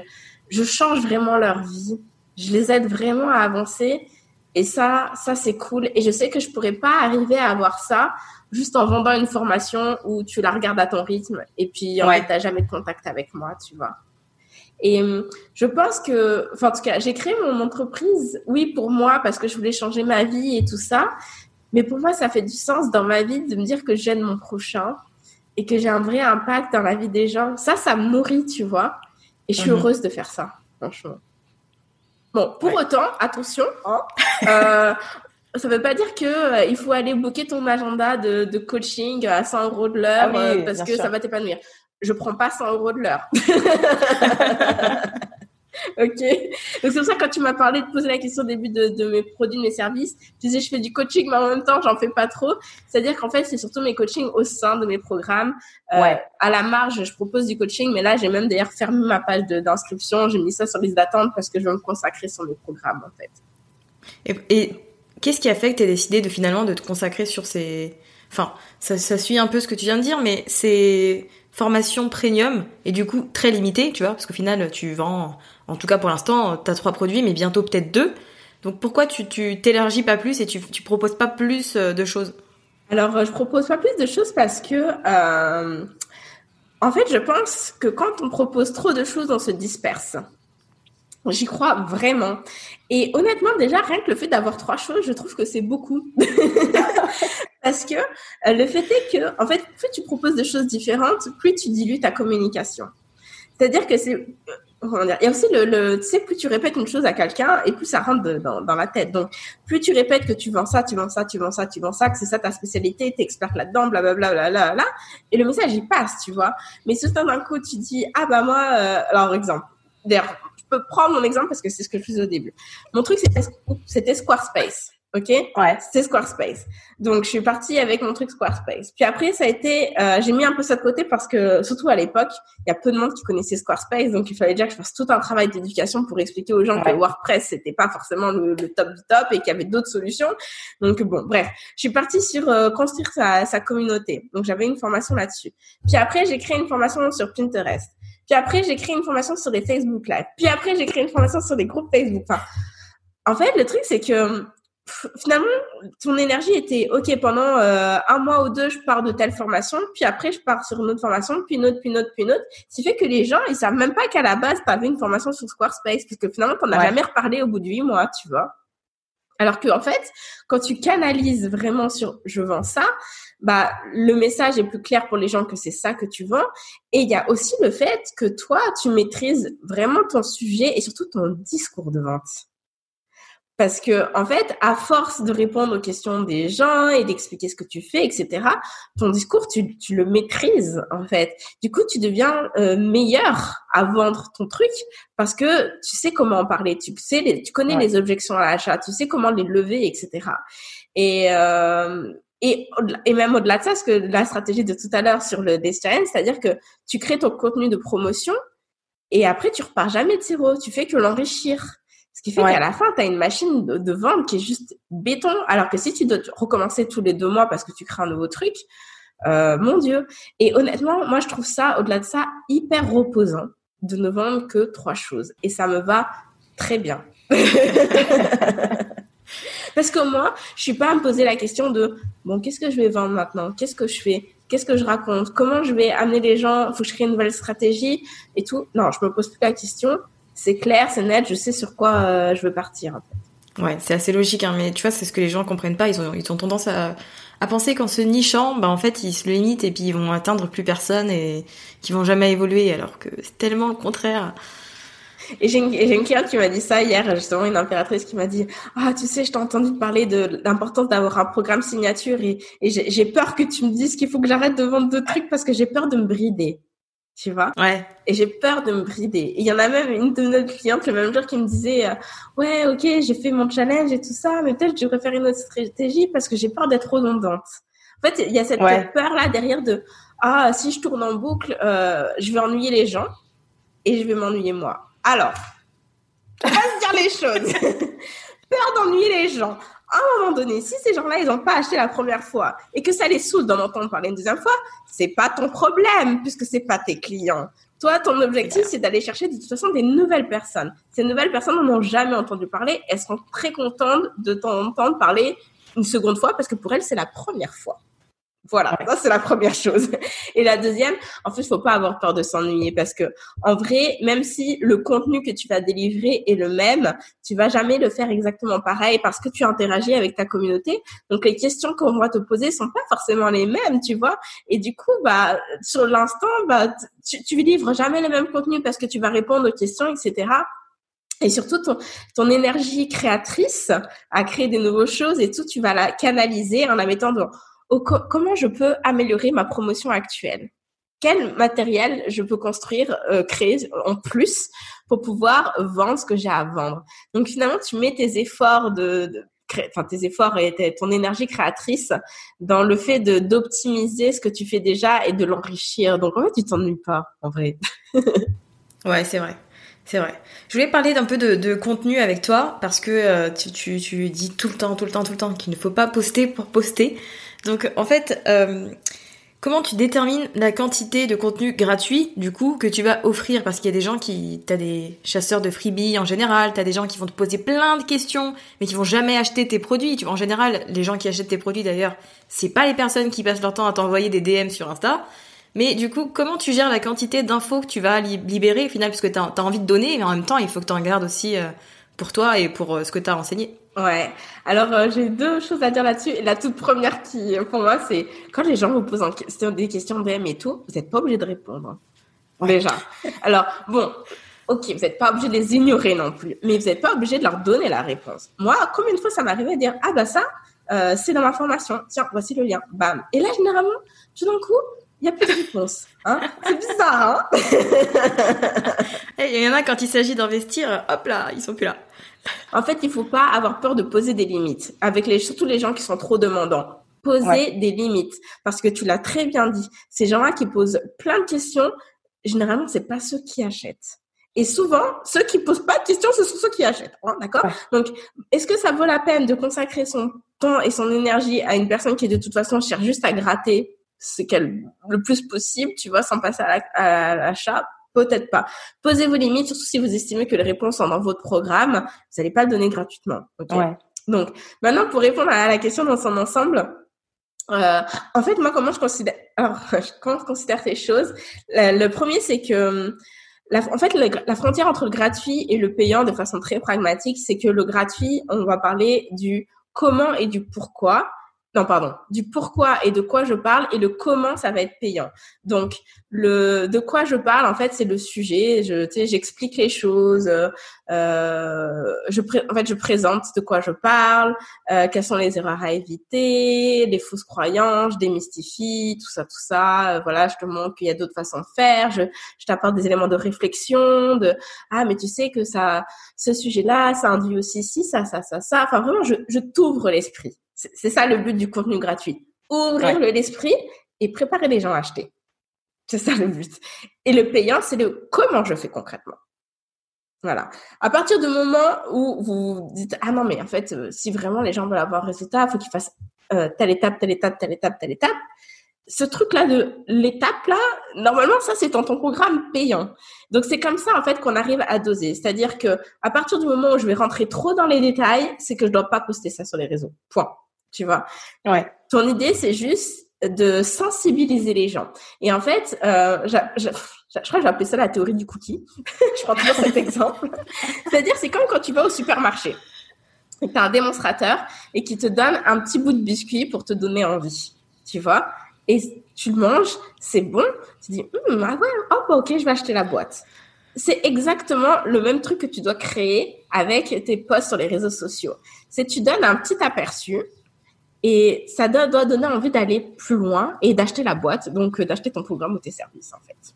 je change vraiment leur vie. Je les aide vraiment à avancer. Et ça, ça c'est cool. Et je sais que je pourrais pas arriver à avoir ça juste en vendant une formation où tu la regardes à ton rythme et puis en ouais. fait, tu n'as jamais de contact avec moi, tu vois. Et hum, je pense que, enfin, en tout cas, j'ai créé mon entreprise, oui, pour moi, parce que je voulais changer ma vie et tout ça. Mais pour moi, ça fait du sens dans ma vie de me dire que j'aide mon prochain et que j'ai un vrai impact dans la vie des gens. Ça, ça me nourrit, tu vois. Et je suis mhm. heureuse de faire ça, franchement. Bon, pour autant, attention, hein, euh, ça veut pas dire que euh, il faut aller booker ton agenda de, de coaching à 100 euros de l'heure ah euh, parce que ça va t'épanouir. Je prends pas 100 euros de l'heure. ok. Donc c'est pour ça que quand tu m'as parlé de poser la question au début de, de, mes produits, de mes services, tu disais je fais du coaching, mais en même temps j'en fais pas trop. C'est-à-dire qu'en fait c'est surtout mes coachings au sein de mes programmes. Euh, ouais. À la marge, je propose du coaching, mais là j'ai même d'ailleurs fermé ma page d'inscription. J'ai mis ça sur liste d'attente parce que je veux me consacrer sur mes programmes en fait. Et, et Qu'est-ce qui a fait que tu décidé de finalement de te consacrer sur ces... Enfin, ça, ça, suit un peu ce que tu viens de dire, mais c'est formation premium et du coup très limitée, tu vois, parce qu'au final, tu vends, en tout cas pour l'instant, tu as trois produits, mais bientôt peut-être deux. Donc pourquoi tu t'élargis pas plus et tu, tu proposes pas plus euh, de choses? Alors, euh, je propose pas plus de choses parce que, euh, en fait, je pense que quand on propose trop de choses, on se disperse. J'y crois vraiment. Et honnêtement, déjà, rien que le fait d'avoir trois choses, je trouve que c'est beaucoup. Parce que euh, le fait est que, en fait, plus tu proposes de choses différentes, plus tu dilues ta communication. C'est-à-dire que c'est, euh, il y a aussi le, le, tu sais, plus tu répètes une chose à quelqu'un et plus ça rentre dans, dans, la tête. Donc, plus tu répètes que tu vends ça, tu vends ça, tu vends ça, tu vends ça, que c'est ça ta spécialité, t'es expert là-dedans, blablabla, bla, bla, bla, et le message, il passe, tu vois. Mais si d'un coup, tu dis, ah bah moi, euh, alors exemple, d'ailleurs, peux prendre mon exemple parce que c'est ce que je faisais au début. Mon truc, c'était Squarespace. OK Ouais. C'était Squarespace. Donc, je suis partie avec mon truc Squarespace. Puis après, ça a été... Euh, j'ai mis un peu ça de côté parce que, surtout à l'époque, il y a peu de monde qui connaissait Squarespace. Donc, il fallait déjà que je fasse tout un travail d'éducation pour expliquer aux gens que WordPress, c'était pas forcément le, top du top et qu'il y avait d'autres solutions. Donc, bon, bref. Je suis partie sur euh, construire sa, sa communauté. Donc, j'avais une formation là-dessus. Puis après, j'ai créé une formation sur Pinterest. Puis après, j'ai créé une formation sur les Facebook Live. Puis après, j'ai créé une formation sur les groupes Facebook. Enfin, en fait, le truc, c'est que finalement, ton énergie était, OK, pendant euh, un mois ou deux, je pars de telle formation, puis après, je pars sur une autre formation, puis une autre, puis une autre, puis une autre. Ce qui fait que les gens, ils savent même pas qu'à la base, tu avais une formation sur Squarespace, puisque finalement, tu n'en as jamais reparlé au bout de huit mois, tu vois. Alors que en fait, quand tu canalises vraiment sur je vends ça, bah le message est plus clair pour les gens que c'est ça que tu vends. Et il y a aussi le fait que toi, tu maîtrises vraiment ton sujet et surtout ton discours de vente. Parce que, en fait, à force de répondre aux questions des gens et d'expliquer ce que tu fais, etc., ton discours, tu, tu le maîtrises, en fait. Du coup, tu deviens euh, meilleur à vendre ton truc parce que tu sais comment en parler, tu sais, les, tu connais les objections à l'achat, tu sais comment les lever, etc. Et, euh, et, et même au-delà de ça, ce que la stratégie de tout à l'heure sur le Challenge, c'est-à-dire que tu crées ton contenu de promotion et après, tu repars jamais de zéro. Tu fais que l'enrichir. Ce qui fait qu'à la fin, tu as une machine de, vente qui est juste béton. Alors que si tu dois recommencer tous les deux mois parce que tu crées un nouveau truc, euh, mon Dieu. Et honnêtement, moi, je trouve ça, au-delà de ça, hyper reposant de ne vendre que trois choses. Et ça me va très bien. parce que moi, je suis pas à me poser la question de, bon, qu'est-ce que je vais vendre maintenant? Qu'est-ce que je fais? Qu'est-ce que je raconte? Comment je vais amener les gens? Faut que je crée une nouvelle stratégie et tout. Non, je me pose plus la question c'est clair, c'est net, je sais sur quoi euh, je veux partir. Ouais, c'est assez logique, hein, mais tu vois, c'est ce que les gens comprennent pas. Ils ont, ils ont tendance à, à penser qu'en se nichant, bah en fait ils se limitent et puis ils vont atteindre plus personne et qu'ils vont jamais évoluer alors que c'est tellement le contraire. Et j'ai une, une cliente qui m'a dit ça hier, justement, une impératrice qui m'a dit Ah, tu sais, je t'ai entendu parler de l'importance d'avoir un programme signature et, et j'ai peur que tu me dises qu'il faut que j'arrête de vendre deux trucs parce que j'ai peur de me brider. Tu vois Ouais. Et j'ai peur de me brider. Il y en a même une de nos clientes le même jour qui me disait euh, Ouais, ok, j'ai fait mon challenge et tout ça, mais peut-être je devrais faire une autre stratégie parce que j'ai peur d'être redondante. En fait, il y a cette peur-là derrière de Ah, si je tourne en boucle, euh, je vais ennuyer les gens et je vais m'ennuyer moi. Alors, on va se dire les choses. Peur d'ennuyer les gens. À un moment donné, si ces gens-là, ils n'ont pas acheté la première fois et que ça les saoule d'en entendre parler une deuxième fois, c'est pas ton problème puisque c'est pas tes clients. Toi, ton objectif, c'est d'aller chercher de toute façon des nouvelles personnes. Ces nouvelles personnes n'en ont jamais entendu parler. Elles seront très contentes de t'entendre parler une seconde fois parce que pour elles, c'est la première fois. Voilà, ça c'est la première chose. Et la deuxième, en fait, il faut pas avoir peur de s'ennuyer parce que en vrai, même si le contenu que tu vas délivrer est le même, tu vas jamais le faire exactement pareil parce que tu interagis avec ta communauté. Donc les questions qu'on va te poser sont pas forcément les mêmes, tu vois. Et du coup, bah sur l'instant, bah tu, tu livres jamais le même contenu parce que tu vas répondre aux questions, etc. Et surtout, ton, ton énergie créatrice à créer des nouvelles choses et tout, tu vas la canaliser en la mettant dans comment je peux améliorer ma promotion actuelle? Quel matériel je peux construire, euh, créer en plus pour pouvoir vendre ce que j'ai à vendre? Donc finalement, tu mets tes efforts tes efforts et ton énergie créatrice dans le fait d'optimiser ce que tu fais déjà et de l'enrichir. Donc en fait, tu t'ennuies pas en vrai. ouais, c'est vrai. C'est vrai. Je voulais parler d'un peu de, contenu avec toi parce que euh, tu dis tout le temps, tout le temps, tout le temps qu'il ne faut pas poster pour poster. Donc en fait, euh, comment tu détermines la quantité de contenu gratuit du coup que tu vas offrir? Parce qu'il y a des gens qui, t'as des chasseurs de freebies en général, t'as des gens qui vont te poser plein de questions mais qui vont jamais acheter tes produits. Tu vois, en général, les gens qui achètent tes produits d'ailleurs, c'est pas les personnes qui passent leur temps à t'envoyer des DM sur Insta. Mais du coup, comment tu gères la quantité d'infos que tu vas libérer au final, puisque tu as, envie de donner, mais en même temps, il faut que tu en gardes aussi euh, pour toi et pour euh, ce que tu as enseigné. Ouais. Alors euh, j'ai deux choses à dire là-dessus. La toute première qui pour moi c'est quand les gens vous posent des questions DM et tout, vous n'êtes pas obligé de répondre. Déjà. Alors bon, ok, vous n'êtes pas obligé de les ignorer non plus, mais vous n'êtes pas obligé de leur donner la réponse. Moi, combien de fois ça m'arrivait de dire ah bah ça euh, c'est dans ma formation. Tiens, voici le lien. Bam. Et là généralement, tout d'un coup, il n'y a plus de réponse. Hein c'est bizarre. Hein Il y en a quand il s'agit d'investir, hop là, ils sont plus là. En fait, il faut pas avoir peur de poser des limites avec les, surtout les gens qui sont trop demandants. Poser des limites parce que tu l'as très bien dit. Ces gens-là qui posent plein de questions, généralement, c'est pas ceux qui achètent. Et souvent, ceux qui posent pas de questions, ce sont ceux qui achètent. Hein, D'accord Donc, est-ce que ça vaut la peine de consacrer son temps et son énergie à une personne qui, de toute façon, cherche juste à gratter ce qu'elle le plus possible, tu vois, sans passer à l'achat Peut-être pas. Posez vos limites, surtout si vous estimez que les réponses sont dans votre programme. Vous n'allez pas le donner gratuitement. Donc, maintenant, pour répondre à la question dans son ensemble, euh, en fait, moi, comment je considère, alors, comment je considère ces choses? Le, premier, c'est que, la, en fait, la frontière entre le gratuit et le payant, de façon très pragmatique, c'est que le gratuit, on va parler du comment et du pourquoi non pardon, du pourquoi et de quoi je parle et le comment ça va être payant. Donc le de quoi je parle en fait c'est le sujet. Je j'explique les choses. Euh, je en fait je présente de quoi je parle, euh, quelles sont les erreurs à éviter, les fausses croyances, je démystifie tout ça tout ça. Euh, voilà je te montre qu'il y a d'autres façons de faire. Je je t'apporte des éléments de réflexion de ah mais tu sais que ça ce sujet là ça induit aussi si ça ça ça ça. Enfin vraiment je je t'ouvre l'esprit. C'est ça le but du contenu gratuit. Ouvrir l'esprit et préparer les gens à acheter. C'est ça le but. Et le payant, c'est le comment je fais concrètement. Voilà. À partir du moment où vous dites ah non mais en fait euh, si vraiment les gens veulent avoir un résultat, il faut qu'ils fassent euh, telle étape, telle étape, telle étape, telle étape. Ce truc là de l'étape là, normalement ça c'est dans ton programme payant. Donc c'est comme ça en fait qu'on arrive à doser. C'est-à-dire que à partir du moment où je vais rentrer trop dans les détails, c'est que je dois pas poster ça sur les réseaux. Point tu vois. Ouais. Ton idée, c'est juste de sensibiliser les gens. Et en fait, euh, je, crois que appelé ça la théorie du cookie. je prends toujours cet exemple. C'est-à-dire, c'est comme quand tu vas au supermarché. tu as un démonstrateur et qui te donne un petit bout de biscuit pour te donner envie, tu vois. Et tu le manges, c'est bon, tu dis, hum, ah ouais, hop, ok, je vais acheter la boîte. C'est exactement le même truc que tu dois créer avec tes posts sur les réseaux sociaux. C'est tu donnes un petit aperçu et ça doit, doit donner envie d'aller plus loin et d'acheter la boîte, donc euh, d'acheter ton programme ou tes services en fait.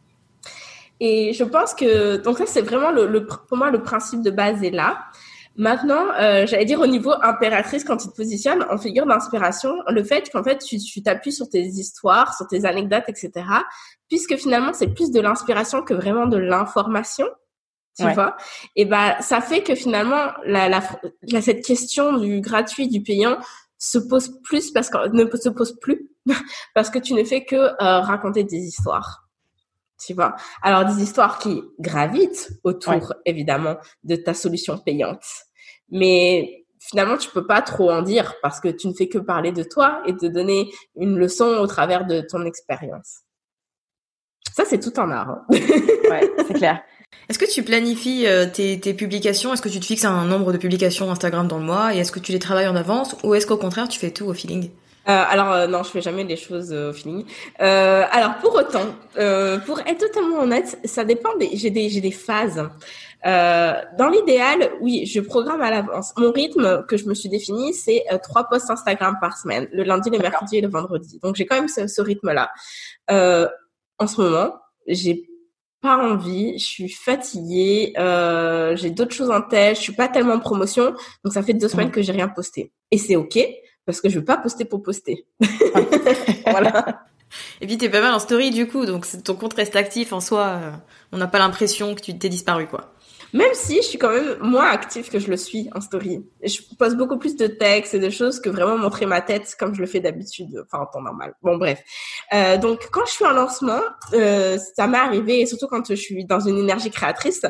Et je pense que donc ça c'est vraiment le, le, pour moi le principe de base est là. Maintenant, euh, j'allais dire au niveau impératrice, quand tu te positionnes en figure d'inspiration, le fait qu'en fait tu t'appuies sur tes histoires, sur tes anecdotes, etc. Puisque finalement c'est plus de l'inspiration que vraiment de l'information, tu vois. Et ben ça fait que finalement la, la, la, cette question du gratuit, du payant se pose plus parce que ne se pose plus parce que tu ne fais que euh, raconter des histoires tu vois? Alors, des histoires qui gravitent autour, évidemment, de ta solution payante. Mais finalement, tu peux pas trop en dire parce que tu ne fais que parler de toi et te donner une leçon au travers de ton expérience. Ça, c'est tout un art. Hein. ouais, c'est clair. Est-ce que tu planifies euh, tes, tes, publications? Est-ce que tu te fixes un nombre de publications Instagram dans le mois Et est-ce que tu les travailles en avance Ou est-ce qu'au contraire, tu fais tout au feeling? Euh, alors euh, non, je fais jamais des choses euh, au feeling. Euh, alors pour autant, pour être totalement honnête, ça dépend. Des, j'ai des j'ai des phases. dans l'idéal, oui, je programme à l'avance. Mon rythme que je me suis défini, c'est trois posts Instagram par semaine, le lundi, le mercredi et le vendredi. Donc j'ai quand même ce, ce rythme-là. en ce moment, j'ai pas envie, je suis fatiguée, j'ai d'autres choses en tête, je suis pas tellement en promotion, donc ça fait deux semaines que j'ai rien posté. Et c'est ok parce que je veux pas poster pour poster. voilà. Et puis t'es pas mal en story du coup, donc ton compte reste actif en soi. Euh, on n'a pas l'impression que tu t'es disparu quoi. Même si je suis quand même moins active que je le suis en story. Je poste beaucoup plus de textes et de choses que vraiment montrer ma tête comme je le fais d'habitude, enfin en temps normal. Bon bref. Euh, donc quand je suis en lancement, euh, ça m'est arrivé, et surtout quand je suis dans une énergie créatrice,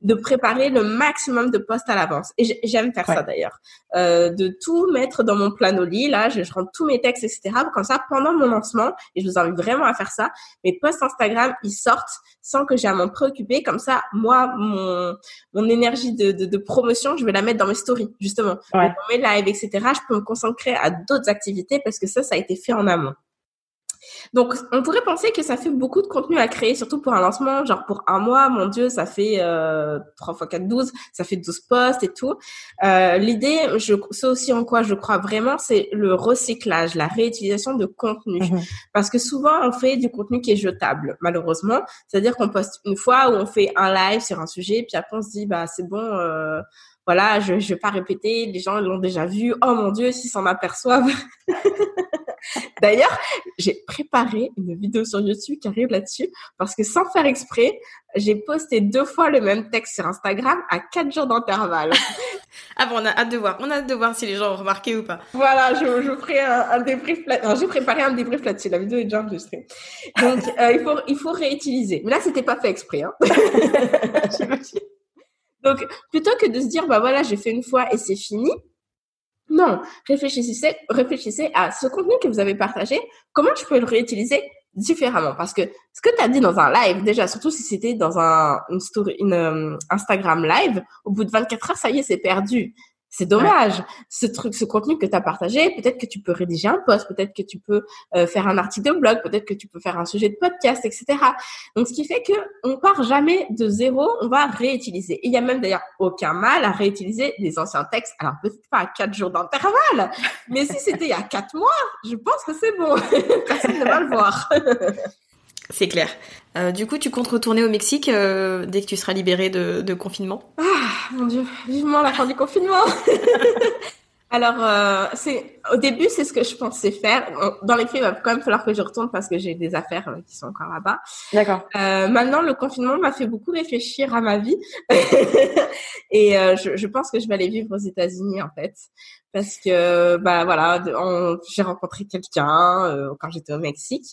de préparer le maximum de posts à l'avance. Et j'aime faire ça d'ailleurs. Euh, de tout mettre dans mon planoli, là, je, je rentre tous mes textes, etc. Comme ça, pendant mon lancement, et je vous invite vraiment à faire ça, mes posts Instagram, ils sortent sans que j'ai à m'en préoccuper. Comme ça, moi, mon mon énergie de, de, de, promotion, je vais la mettre dans mes stories, justement. Dans mes lives, etc. Je peux me concentrer à d'autres activités parce que ça, ça a été fait en amont. Donc, on pourrait penser que ça fait beaucoup de contenu à créer, surtout pour un lancement. Genre, pour un mois, mon Dieu, ça fait euh, 3 x 4, 12, ça fait 12 posts et tout. Euh, L'idée, je c'est aussi en quoi je crois vraiment, c'est le recyclage, la réutilisation de contenu. Mhm. Parce que souvent, on fait du contenu qui est jetable, malheureusement. C'est-à-dire qu'on poste une fois ou on fait un live sur un sujet, puis après on se dit, bah c'est bon... Euh, voilà, je ne vais pas répéter, les gens l'ont déjà vu. Oh mon Dieu, s'ils s'en aperçoivent. D'ailleurs, j'ai préparé une vidéo sur YouTube qui arrive là-dessus parce que sans faire exprès, j'ai posté deux fois le même texte sur Instagram à quatre jours d'intervalle. ah bon, on a hâte de voir. On a hâte de voir si les gens ont remarqué ou pas. Voilà, je, je ferai un, un débrief. J'ai préparé un débrief là-dessus. La vidéo est déjà enregistrée. Donc, euh, il faut il faut réutiliser. Mais là, c'était pas fait exprès. Hein. Donc, plutôt que de se dire, bah voilà, j'ai fait une fois et c'est fini, non, réfléchissez, réfléchissez à ce contenu que vous avez partagé, comment je peux le réutiliser différemment? Parce que ce que tu as dit dans un live, déjà, surtout si c'était dans un, euh, Instagram live, au bout de 24 heures, ça y est, c'est perdu. C'est dommage. Ce truc, ce contenu que tu as partagé, peut-être que tu peux rédiger un post, peut-être que tu peux euh, faire un article de blog, peut-être que tu peux faire un sujet de podcast, etc. Donc, ce qui fait que on part jamais de zéro, on va réutiliser. il y a même d'ailleurs aucun mal à réutiliser des anciens textes. Alors, peut-être pas à quatre jours d'intervalle, mais si c'était il y a quatre mois, je pense que c'est bon. Personne ne va le voir. C'est clair. Euh, du coup, tu comptes retourner au Mexique euh, dès que tu seras libéré de, de confinement? Ah, mon Dieu, vivement la fin du confinement Alors, euh, c'est au début, c'est ce que je pensais faire. Dans les faits, il va quand même falloir que je retourne parce que j'ai des affaires euh, qui sont encore là-bas. D'accord. Euh, maintenant, le confinement m'a fait beaucoup réfléchir à ma vie. et euh, je, je, pense que je vais aller vivre aux États-Unis, en fait. Parce que, bah voilà, j'ai rencontré quelqu'un euh, quand j'étais au Mexique.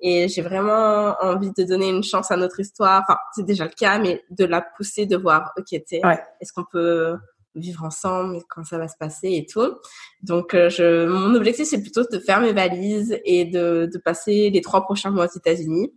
Et j'ai vraiment envie de donner une chance à notre histoire. Enfin, c'est déjà le cas, mais de la pousser, de voir, ok, ouais. est-ce qu'on peut vivre ensemble, quand ça va se passer et tout. Donc, euh, je, mon objectif, c'est plutôt de faire mes valises et de, de passer les trois prochains mois aux États-Unis.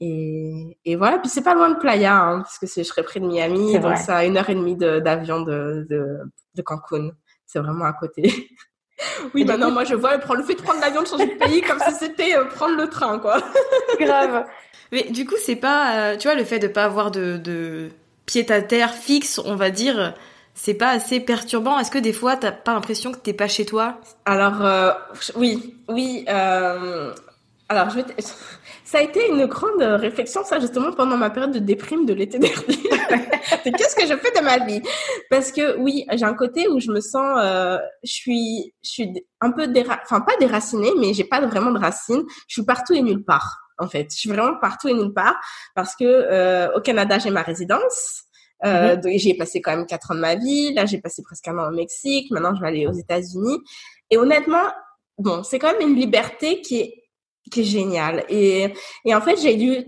Et, et, voilà, puis c'est pas loin de Playa, hein, parce que je serai près de Miami, donc ça a une heure et demie d'avion de, de, de, Cancun. c'est vraiment à côté. oui, bah non, moi je vois prendre le fait de prendre l'avion, de changer de pays comme si c'était euh, prendre le train, quoi. Grave. Mais du coup, c'est pas, euh, tu vois, le fait de pas avoir de, de pied à terre fixe, on va dire, c'est pas assez perturbant. Est-ce que des fois, t'as pas l'impression que t'es pas chez toi? Alors euh, oui, oui. Euh, alors je vais. Ça a été une grande réflexion, ça justement pendant ma période de déprime de l'été dernier. Qu'est-ce que je fais de ma vie? Parce que oui, j'ai un côté où je me sens, euh, je suis, je suis un peu déra... enfin pas déracinée, mais j'ai pas vraiment de racines. Je suis partout et nulle part. En fait, je suis vraiment partout et nulle part parce que euh, au Canada j'ai ma résidence. Euh, mm-hmm. J'ai passé quand même quatre ans de ma vie. Là, j'ai passé presque un an au Mexique. Maintenant, je vais aller aux États-Unis. Et honnêtement, bon, c'est quand même une liberté qui est qui est géniale. Et, et en fait, j'ai dû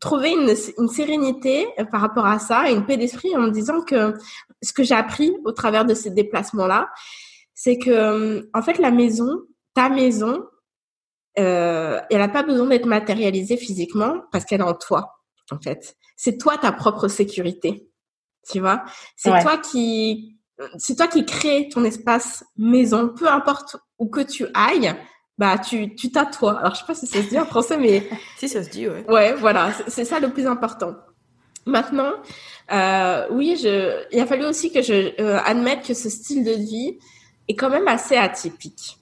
trouver une, une, sérénité par rapport à ça, une paix d'esprit en me disant que ce que j'ai appris au travers de ces déplacements-là, c'est que en fait la maison, ta maison, euh, elle n'a pas besoin d'être matérialisée physiquement parce qu'elle est en toi. En fait, c'est toi ta propre sécurité. Tu vois, c'est toi qui, c'est toi qui crée ton espace maison, peu importe où que tu ailles bah tu tu toi. Alors je sais pas si ça se dit en français, mais si ça se dit, ouais. Ouais, voilà, c'est ça le plus important. Maintenant, euh, oui, je, il a fallu aussi que je euh, admette que ce style de vie est quand même assez atypique.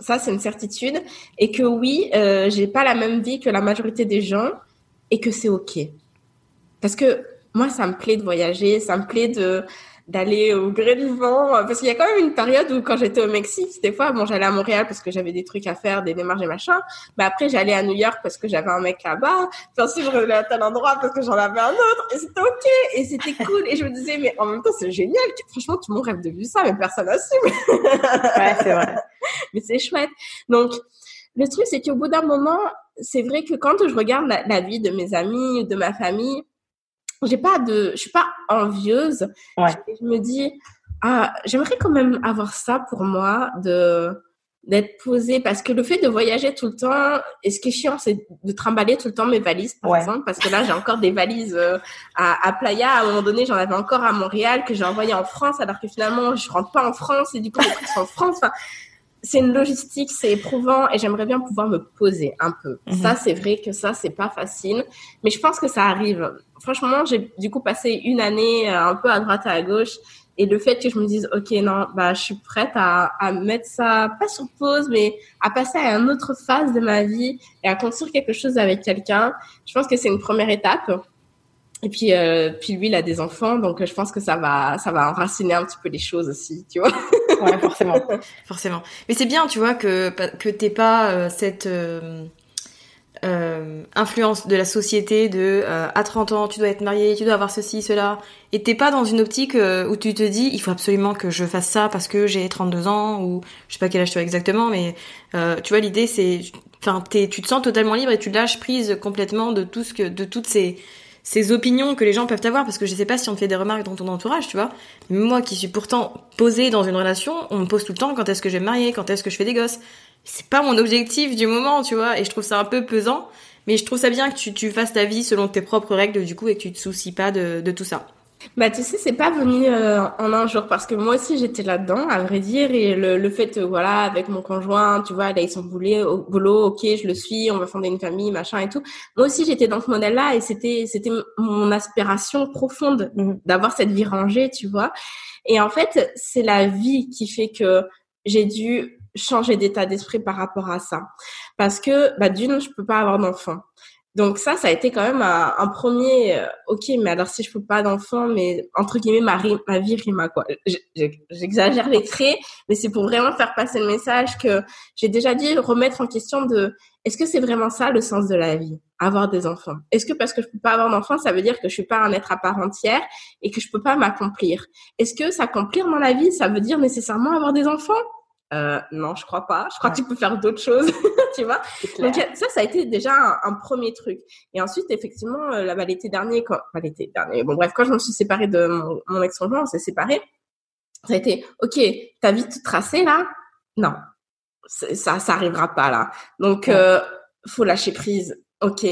Ça, c'est une certitude, et que oui, euh, j'ai pas la même vie que la majorité des gens, et que c'est ok. Parce que moi, ça me plaît de voyager, ça me plaît de d'aller au gré du vent parce qu'il y a quand même une période où quand j'étais au Mexique des fois bon j'allais à Montréal parce que j'avais des trucs à faire des démarches et machin mais après j'allais à New York parce que j'avais un mec là-bas puis ensuite je revenais à tel endroit parce que j'en avais un autre et c'était ok et c'était cool et je me disais mais en même temps c'est génial franchement tout le monde rêve de vivre ça mais personne n'assume. Ouais c'est vrai. Mais c'est chouette. Donc le truc c'est qu'au bout d'un moment c'est vrai que quand je regarde la, la vie de mes amis de ma famille j'ai pas de, je suis pas envieuse. Ouais. Je, me dis, ah, j'aimerais quand même avoir ça pour moi, de d'être posée, parce que le fait de voyager tout le temps, et ce qui est chiant, c'est de trimballer tout le temps mes valises, par exemple, parce que là, j'ai encore des valises euh, à, à Playa. À un moment donné, j'en avais encore à Montréal que j'ai envoyé en France, alors que finalement, je rentre pas en France et du coup, les sont en France. Enfin, c'est une logistique, c'est éprouvant et j'aimerais bien pouvoir me poser un peu. Mhm. Ça, c'est vrai que ça, c'est pas facile, mais je pense que ça arrive franchement, j'ai du coup passé une année euh, un peu à droite et à gauche. Et le fait que je me dise, OK, non, bah, je suis prête à, à mettre ça, pas sur pause, mais à passer à une autre phase de ma vie et à construire quelque chose avec quelqu'un, je pense que c'est une première étape. Et puis, euh, puis lui, il a des enfants, donc je pense que ça va, ça va enraciner un petit peu les choses aussi, tu vois. ouais, forcément, forcément. Mais c'est bien, tu vois, que que t'aies pas euh, cette euh, euh, influence de la société de à 30 ans tu dois être marié, tu dois avoir ceci, cela et t'es pas dans une optique où tu te dis il faut absolument que je fasse ça parce que j'ai 32 ans ou je sais pas quel âge tu as exactement mais tu vois l'idée c'est enfin tu te sens totalement libre et tu lâches prise complètement de tout ce que de toutes ces ces opinions que les gens peuvent avoir parce que je sais pas si on te fait des remarques dans ton entourage, tu vois. moi qui suis pourtant posée dans une relation, on me pose tout le temps quand est-ce que je vais me marier, quand est-ce que je fais des gosses? C'est pas mon objectif du moment, tu vois, et je trouve ça un peu pesant. Mais je trouve ça bien que tu, tu fasses ta vie selon tes propres règles, du coup, et que tu te soucies pas de, de tout ça. Bah tu sais c'est pas venu euh, en un jour parce que moi aussi j'étais là-dedans à vrai dire et le, le fait euh, voilà avec mon conjoint tu vois là ils sont boulés au boulot ok je le suis on va fonder une famille machin et tout moi aussi j'étais dans ce modèle là et c'était c'était mon aspiration profonde mm-hmm. d'avoir cette vie rangée tu vois et en fait c'est la vie qui fait que j'ai dû changer d'état d'esprit par rapport à ça. Parce que, bah, d'une, je peux pas avoir d'enfant. Donc ça, ça a été quand même un, premier, euh, ok, mais alors si je peux pas d'enfant, mais entre guillemets, ma, ma vie rime à quoi? J'exagère les traits, mais c'est pour vraiment faire passer le message que j'ai déjà dit remettre en question de, est-ce que c'est vraiment ça le sens de la vie avoir des enfants? Est-ce que parce que je peux pas avoir d'enfants, ça veut dire que je suis pas un être à part entière et que je peux pas m'accomplir? Est-ce que s'accomplir dans la vie, ça veut dire nécessairement avoir des enfants? Euh, non, je crois pas. Je crois que tu peux faire d'autres choses, tu vois. Donc ça, ça a été déjà un, premier truc. Et ensuite, effectivement, euh, bah, l'été dernier, quand, enfin, l'été dernier, bon bref, quand je me suis séparée de mon, mon ex-conjoint, on s'est séparés. Ça a été, ok, ta vie toute tracée là? Non, ça, ça arrivera pas là. Donc, euh, faut lâcher prise. Ok,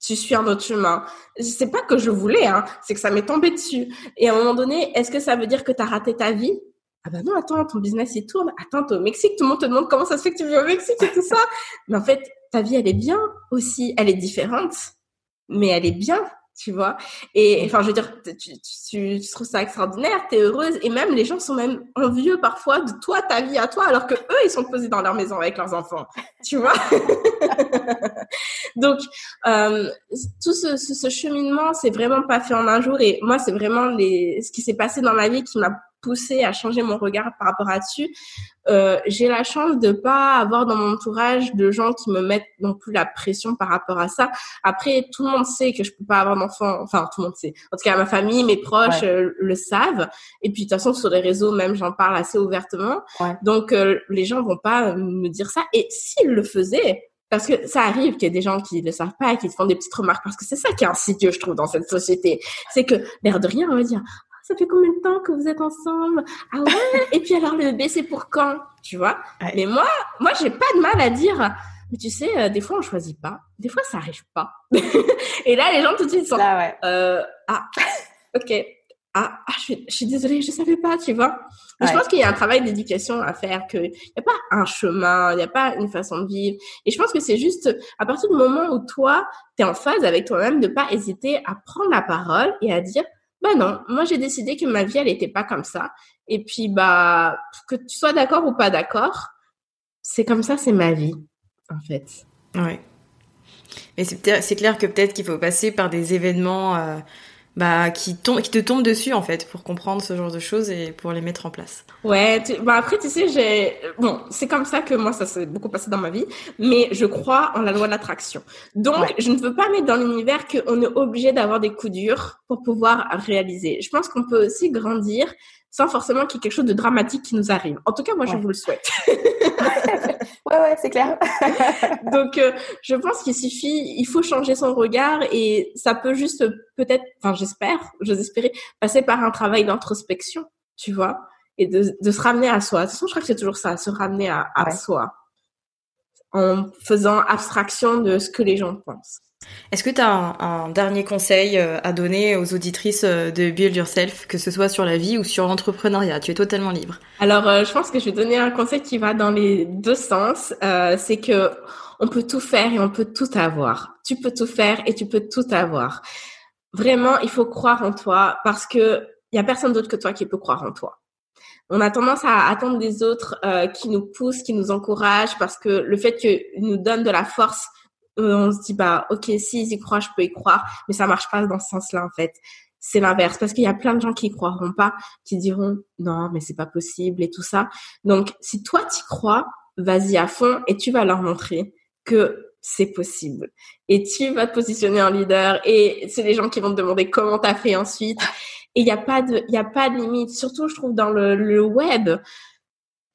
tu suis un autre chemin. C'est pas que je voulais, hein, c'est que ça m'est tombé dessus. Et à un moment donné, est-ce que ça veut dire que tu as raté ta vie? Ah bah non, attends, ton business il tourne. Attends, t'es au Mexique, tout le monde te demande comment ça se fait que tu vis au Mexique et tout ça. Mais en fait, ta vie elle est bien aussi, elle est différente, mais elle est bien tu vois. Et enfin, je veux dire, tu, tu, tu, trouves ça extraordinaire, tu es heureuse, et même les gens sont même envieux parfois de toi, ta vie à toi, alors que eux, ils sont posés dans leur maison avec leurs enfants, tu vois. Donc, euh, tout ce, ce, ce cheminement, c'est vraiment pas fait en un jour, et moi, c'est vraiment les, ce qui s'est passé dans ma vie qui m'a poussé à changer mon regard par rapport à dessus. Euh, j'ai la chance de pas avoir dans mon entourage de gens qui me mettent non plus la pression par rapport à ça. Après, tout le monde sait que je peux pas avoir d'enfant. Enfin, tout le monde sait. En tout cas, ma famille, mes proches euh, le savent. Et puis, de toute façon, sur les réseaux, même, j'en parle assez ouvertement. Ouais. Donc, euh, les gens vont pas me dire ça. Et s'ils le faisaient, parce que ça arrive qu'il y ait des gens qui ne le savent pas et qui font des petites remarques, parce que c'est ça qui est insidieux, je trouve, dans cette société. C'est que, l'air de rien, on va dire, ça fait combien de temps que vous êtes ensemble? Ah ouais? Et puis alors le bébé, c'est pour quand? Tu vois? Ouais. Mais moi, moi, j'ai pas de mal à dire. Mais tu sais, euh, des fois on choisit pas, des fois ça arrive pas. et là, les gens tout de suite sont. Là, ouais. euh, ah, ok. Ah, ah je, suis, je suis désolée, je savais pas, tu vois. Ouais. Je pense qu'il y a un travail d'éducation à faire, qu'il n'y a pas un chemin, il n'y a pas une façon de vivre. Et je pense que c'est juste à partir du moment où toi, tu es en phase avec toi-même, de pas hésiter à prendre la parole et à dire bah non, moi j'ai décidé que ma vie elle était pas comme ça. Et puis bah que tu sois d'accord ou pas d'accord, c'est comme ça, c'est ma vie en fait. Ouais. Mais c'est clair que peut-être qu'il faut passer par des événements euh, bah, qui, tombent, qui te tombent dessus en fait pour comprendre ce genre de choses et pour les mettre en place. Ouais, tu, bah après tu sais, j'ai bon, c'est comme ça que moi ça s'est beaucoup passé dans ma vie, mais je crois en la loi de l'attraction. Donc ouais. je ne veux pas mettre dans l'univers qu'on est obligé d'avoir des coups durs pour pouvoir réaliser. Je pense qu'on peut aussi grandir sans forcément qu'il y ait quelque chose de dramatique qui nous arrive. En tout cas, moi, ouais. je vous le souhaite. ouais, ouais, c'est clair. Donc, euh, je pense qu'il suffit, il faut changer son regard et ça peut juste peut-être, enfin, j'espère, j'ose espérer, passer par un travail d'introspection, tu vois, et de, de, se ramener à soi. De toute façon, je crois que c'est toujours ça, se ramener à, à ouais. soi en faisant abstraction de ce que les gens pensent. Est-ce que tu as un, dernier conseil euh, à donner aux auditrices euh, de Build Yourself, que ce soit sur la vie ou sur l'entrepreneuriat? Tu es totalement libre. Alors, euh, je pense que je vais donner un conseil qui va dans les deux sens. C'est que on peut tout faire et on peut tout avoir. Tu peux tout faire et tu peux tout avoir. Vraiment, il faut croire en toi parce que il y a personne d'autre que toi qui peut croire en toi. On a tendance à attendre des autres qui nous poussent, qui nous encouragent, parce que le fait qu'ils nous donnent de la force on se dit bah ok si ils y croient je peux y croire. Mais ça marche pas dans ce sens-là en fait. C'est l'inverse. Parce qu'il y a plein de gens qui y croiront pas qui diront non mais c'est pas possible et tout ça. Donc si toi t'y crois vas-y à fond et tu vas leur montrer que c'est possible. Et tu vas te positionner en leader et c'est les gens qui vont te demander comment t'as fait ensuite. Et il y a pas de il a pas de limite. Surtout je trouve dans le, le web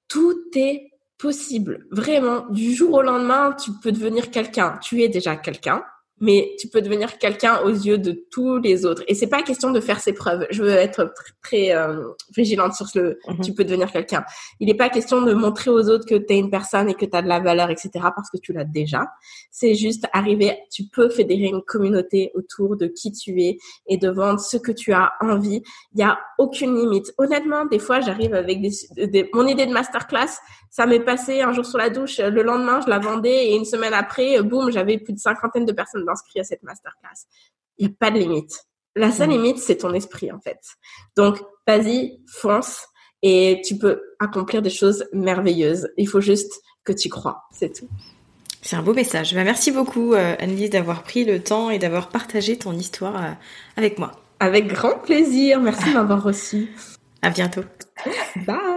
tout est possible. Vraiment, du jour au lendemain, tu peux devenir quelqu'un. Tu es déjà quelqu'un, mais tu peux devenir quelqu'un aux yeux de tous les autres. Et c'est pas question de faire ses preuves. Je veux être très, très euh, vigilante sur ce mm -hmm. tu peux devenir quelqu'un. Il n'est pas question de montrer aux autres que tu es une personne et que tu as de la valeur, etc. parce que tu l'as déjà. C'est juste arriver, tu peux fédérer une communauté autour de qui tu es et de vendre ce que tu as envie. Il y a aucune limite. Honnêtement, des fois, j'arrive avec des, des, mon idée de masterclass, ça m'est passé un jour sur la douche, le lendemain, je la vendais et une semaine après, boum, j'avais plus de cinquantaine de personnes inscrits à cette masterclass. Il n'y a pas de limite. La seule mmh. limite, c'est ton esprit, en fait. Donc, vas-y, fonce et tu peux accomplir des choses merveilleuses. Il faut juste que tu crois. C'est tout. C'est un beau message. Bah, merci beaucoup, euh, Annelise, d'avoir pris le temps et d'avoir partagé ton histoire euh, avec moi. Avec grand plaisir. Merci de m'avoir reçu. À bientôt. Bye.